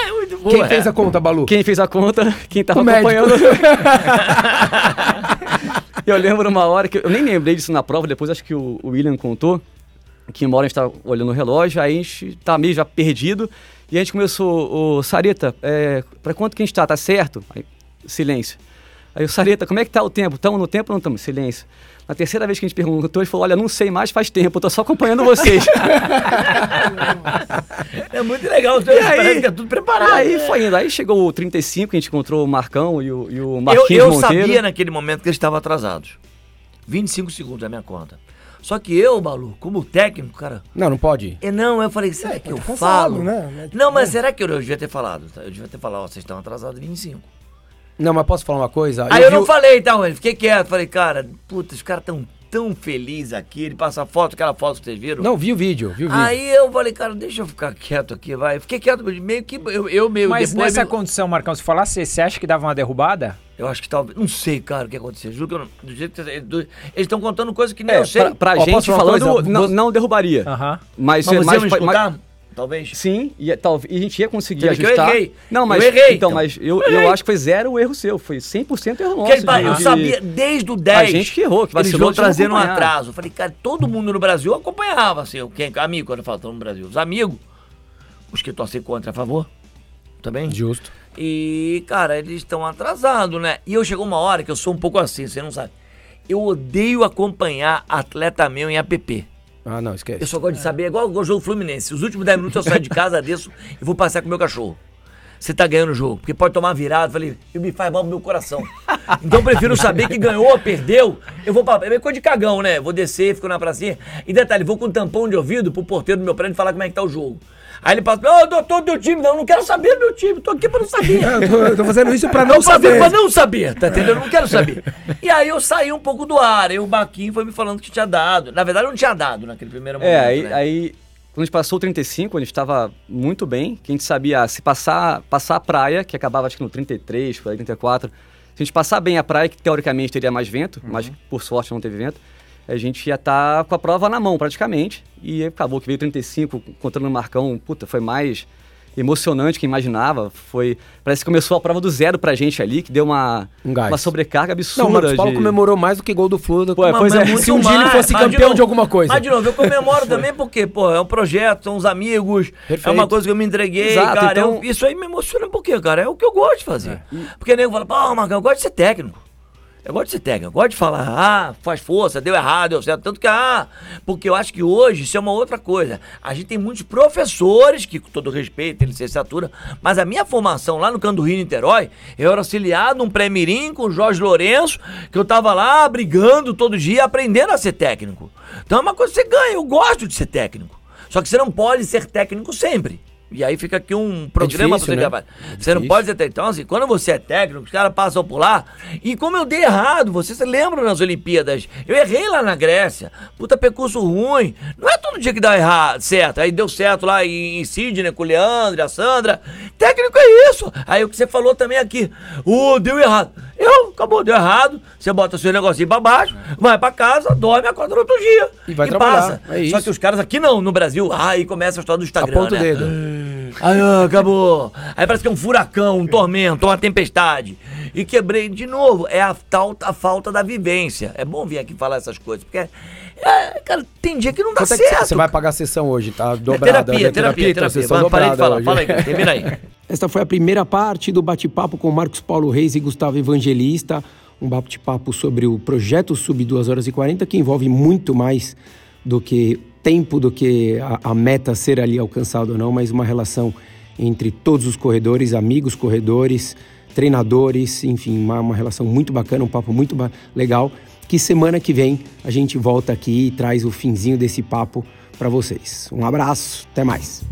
É muito boa. Quem fez a conta, Balu? Quem fez a conta, quem tava O acompanhando. eu lembro uma hora que eu nem lembrei disso na prova, depois acho que o, o William contou que uma a gente tava olhando o relógio, aí a gente tá meio já perdido, e a gente começou, ô Sareta, é, pra quanto que a gente tá? Tá certo? Aí, silêncio. Aí o Sareta, como é que tá o tempo? Estamos no tempo ou não estamos? Silêncio. Na terceira vez que a gente perguntou, ele falou, olha, não sei mais faz tempo, eu tô só acompanhando vocês. É muito legal. E aí- é tudo preparado. aí foi indo. Aí chegou o 35, a gente encontrou o Marcão e o, e o Eu, Marquinhos eu Monteiro. sabia naquele momento que eles estavam atrasados. 25 segundos da minha conta. Só que eu, Balu, como técnico, cara. Não, não pode. E não, eu falei, será que eu cansado, falo? né? Não, mas será que eu, eu devia ter falado? tá? Eu devia ter falado, ó, vocês estão atrasados 25. Não, mas posso falar uma coisa? Aí eu, vi não o- falei, tá, mano? Fiquei quieto. Falei, cara, puta, os caras tão tão felizes aqui. Ele passa a foto, aquela foto que vocês viram. Não, vi o vídeo, vi o vídeo. Aí eu falei, cara, deixa eu ficar quieto aqui, vai. Fiquei quieto, meio que eu, eu meio Mas depois. nessa me- condição, Marcão, se falasse, você acha que dava uma derrubada? Eu acho que talvez. Não sei, cara, o que aconteceu. Juro que eu não. Do jeito que do- eles estão contando coisas que nem É, eu sei. pra, pra gente falando, coisa? não, não derrubaria. Aham. Mas, Mas você mas- não mas- escutar? Talvez. Sim, e, é- talvez, e a gente ia conseguir Você vê que eu ajustar. errei. Não, Eu mas errei, então, então. mas eu, Eu eu errei. acho que foi zero erro seu, foi 100% erro nosso. Porque, pai, de- eu sabia desde o 10. A gente que errou, que eles vacilou não trazendo um atraso. Eu falei, cara, todo mundo no Brasil acompanhava, assim, o quem, amigo, quando eu falo todo no Brasil. Os amigos, os que torcem contra a favor, também. Justo. E, cara, eles estão atrasados, né? E eu chegou uma hora que eu sou um pouco assim, você não sabe. Eu odeio acompanhar atleta meu em app. Ah, não, esquece. Eu só gosto de saber, é igual o jogo Fluminense. Os últimos 10 minutos eu saio de casa, desço e vou passear com o meu cachorro. Você tá ganhando o jogo, porque pode tomar virada. Falei, me faz mal pro meu coração. Então eu prefiro saber que ganhou ou perdeu. Eu vou pra. É meio coisa de cagão, né? Vou descer, fico na pracinha. E detalhe, vou com um tampão de ouvido pro porteiro do meu prédio falar como é que tá o jogo. Aí ele passa, ô, doutor, teu time. Não, não quero saber do meu time, tô aqui pra não saber. Eu tô, eu tô fazendo isso pra não Não saber pra não saber, tá entendendo? Eu não quero saber. E aí eu saí um pouco do ar, aí o Baquinho foi me falando que tinha dado. Na verdade, eu não tinha dado naquele primeiro momento. É, aí, né? aí quando a gente passou o 35, a gente estava muito bem, que a gente sabia se passar, passar a praia, que acabava acho que no 33, por aí, 34, se a gente passar bem a praia, que teoricamente teria mais vento, mas por sorte não teve vento, a gente ia estar com a prova na mão praticamente. E acabou que veio 35, contando o Marcão, puta, foi mais emocionante que imaginava. Foi, parece que começou a prova do zero pra gente ali, que deu uma, Um gás. uma sobrecarga absurda. Não, o Marcos Paulo de- comemorou mais do que gol do Flu. Pô, pois é, se um dia ele fosse mas campeão novo- de alguma coisa. Mas de novo, eu comemoro também porque, pô, é um projeto, são os amigos, é Perfeito. uma coisa que eu me entreguei, Exato, cara. então- eu- isso aí me emociona por quê, cara? É o que eu gosto de fazer. Porque nego fala, pô, Marcão, eu gosto de ser técnico. Eu gosto de ser técnico, eu gosto de falar, ah, faz força, deu errado, deu certo. Tanto que, ah, porque eu acho que hoje isso é uma outra coisa. A gente tem muitos professores, que com todo respeito, tem licenciatura, mas a minha formação lá no Canto do Rio, Niterói, eu era auxiliado num pré-mirim com o Jorge Lourenço, que eu tava lá brigando todo dia, aprendendo a ser técnico. Então é uma coisa que você ganha, eu gosto de ser técnico. Só que você não pode ser técnico sempre. E aí fica aqui um programa difícil, pra você né? gravar. Você não pode ser técnico. Então, assim, quando você é técnico, os caras passam por lá. E como eu dei errado, você se lembra nas Olimpíadas? Eu errei lá na Grécia. Puta percurso ruim. Não é todo dia que dá errado, certo. Aí deu certo lá em, em Sydney com o Leandro, a Sandra. Técnico é isso. Aí o que você falou também aqui. Ô, deu errado. Eu, acabou, deu errado. Você bota seu negocinho pra baixo, vai pra casa, dorme, acorda no outro dia. E vai trabalhar, é Só que os caras aqui não, no Brasil, ah, aí começa a história do Instagram. Aponta o né? dedo. Aí ah, acabou. Aí parece que é um furacão, um tormento, uma tempestade. E quebrei de novo. É a, tal, a falta da vivência. É bom vir aqui falar essas coisas, porque, é, cara, tem dia que não dá Quanto é certo. você vai pagar a sessão hoje? Tá É dobrada. terapia, né? terapia, então, terapia. sessão Vai, Parei de falar, hoje. fala aí, termina aí. Esta foi a primeira parte do bate-papo com Marcos Paulo Reis e Gustavo Evangelista. Um bate-papo sobre o projeto Sub 2 horas e 40, que envolve muito mais do que tempo, do que a, a meta ser ali alcançada ou não, mas uma relação entre todos os corredores, amigos corredores, treinadores, enfim, uma, uma relação muito bacana, um papo muito ba- legal. Que semana que vem a gente volta aqui e traz o finzinho desse papo para vocês. Um abraço, até mais.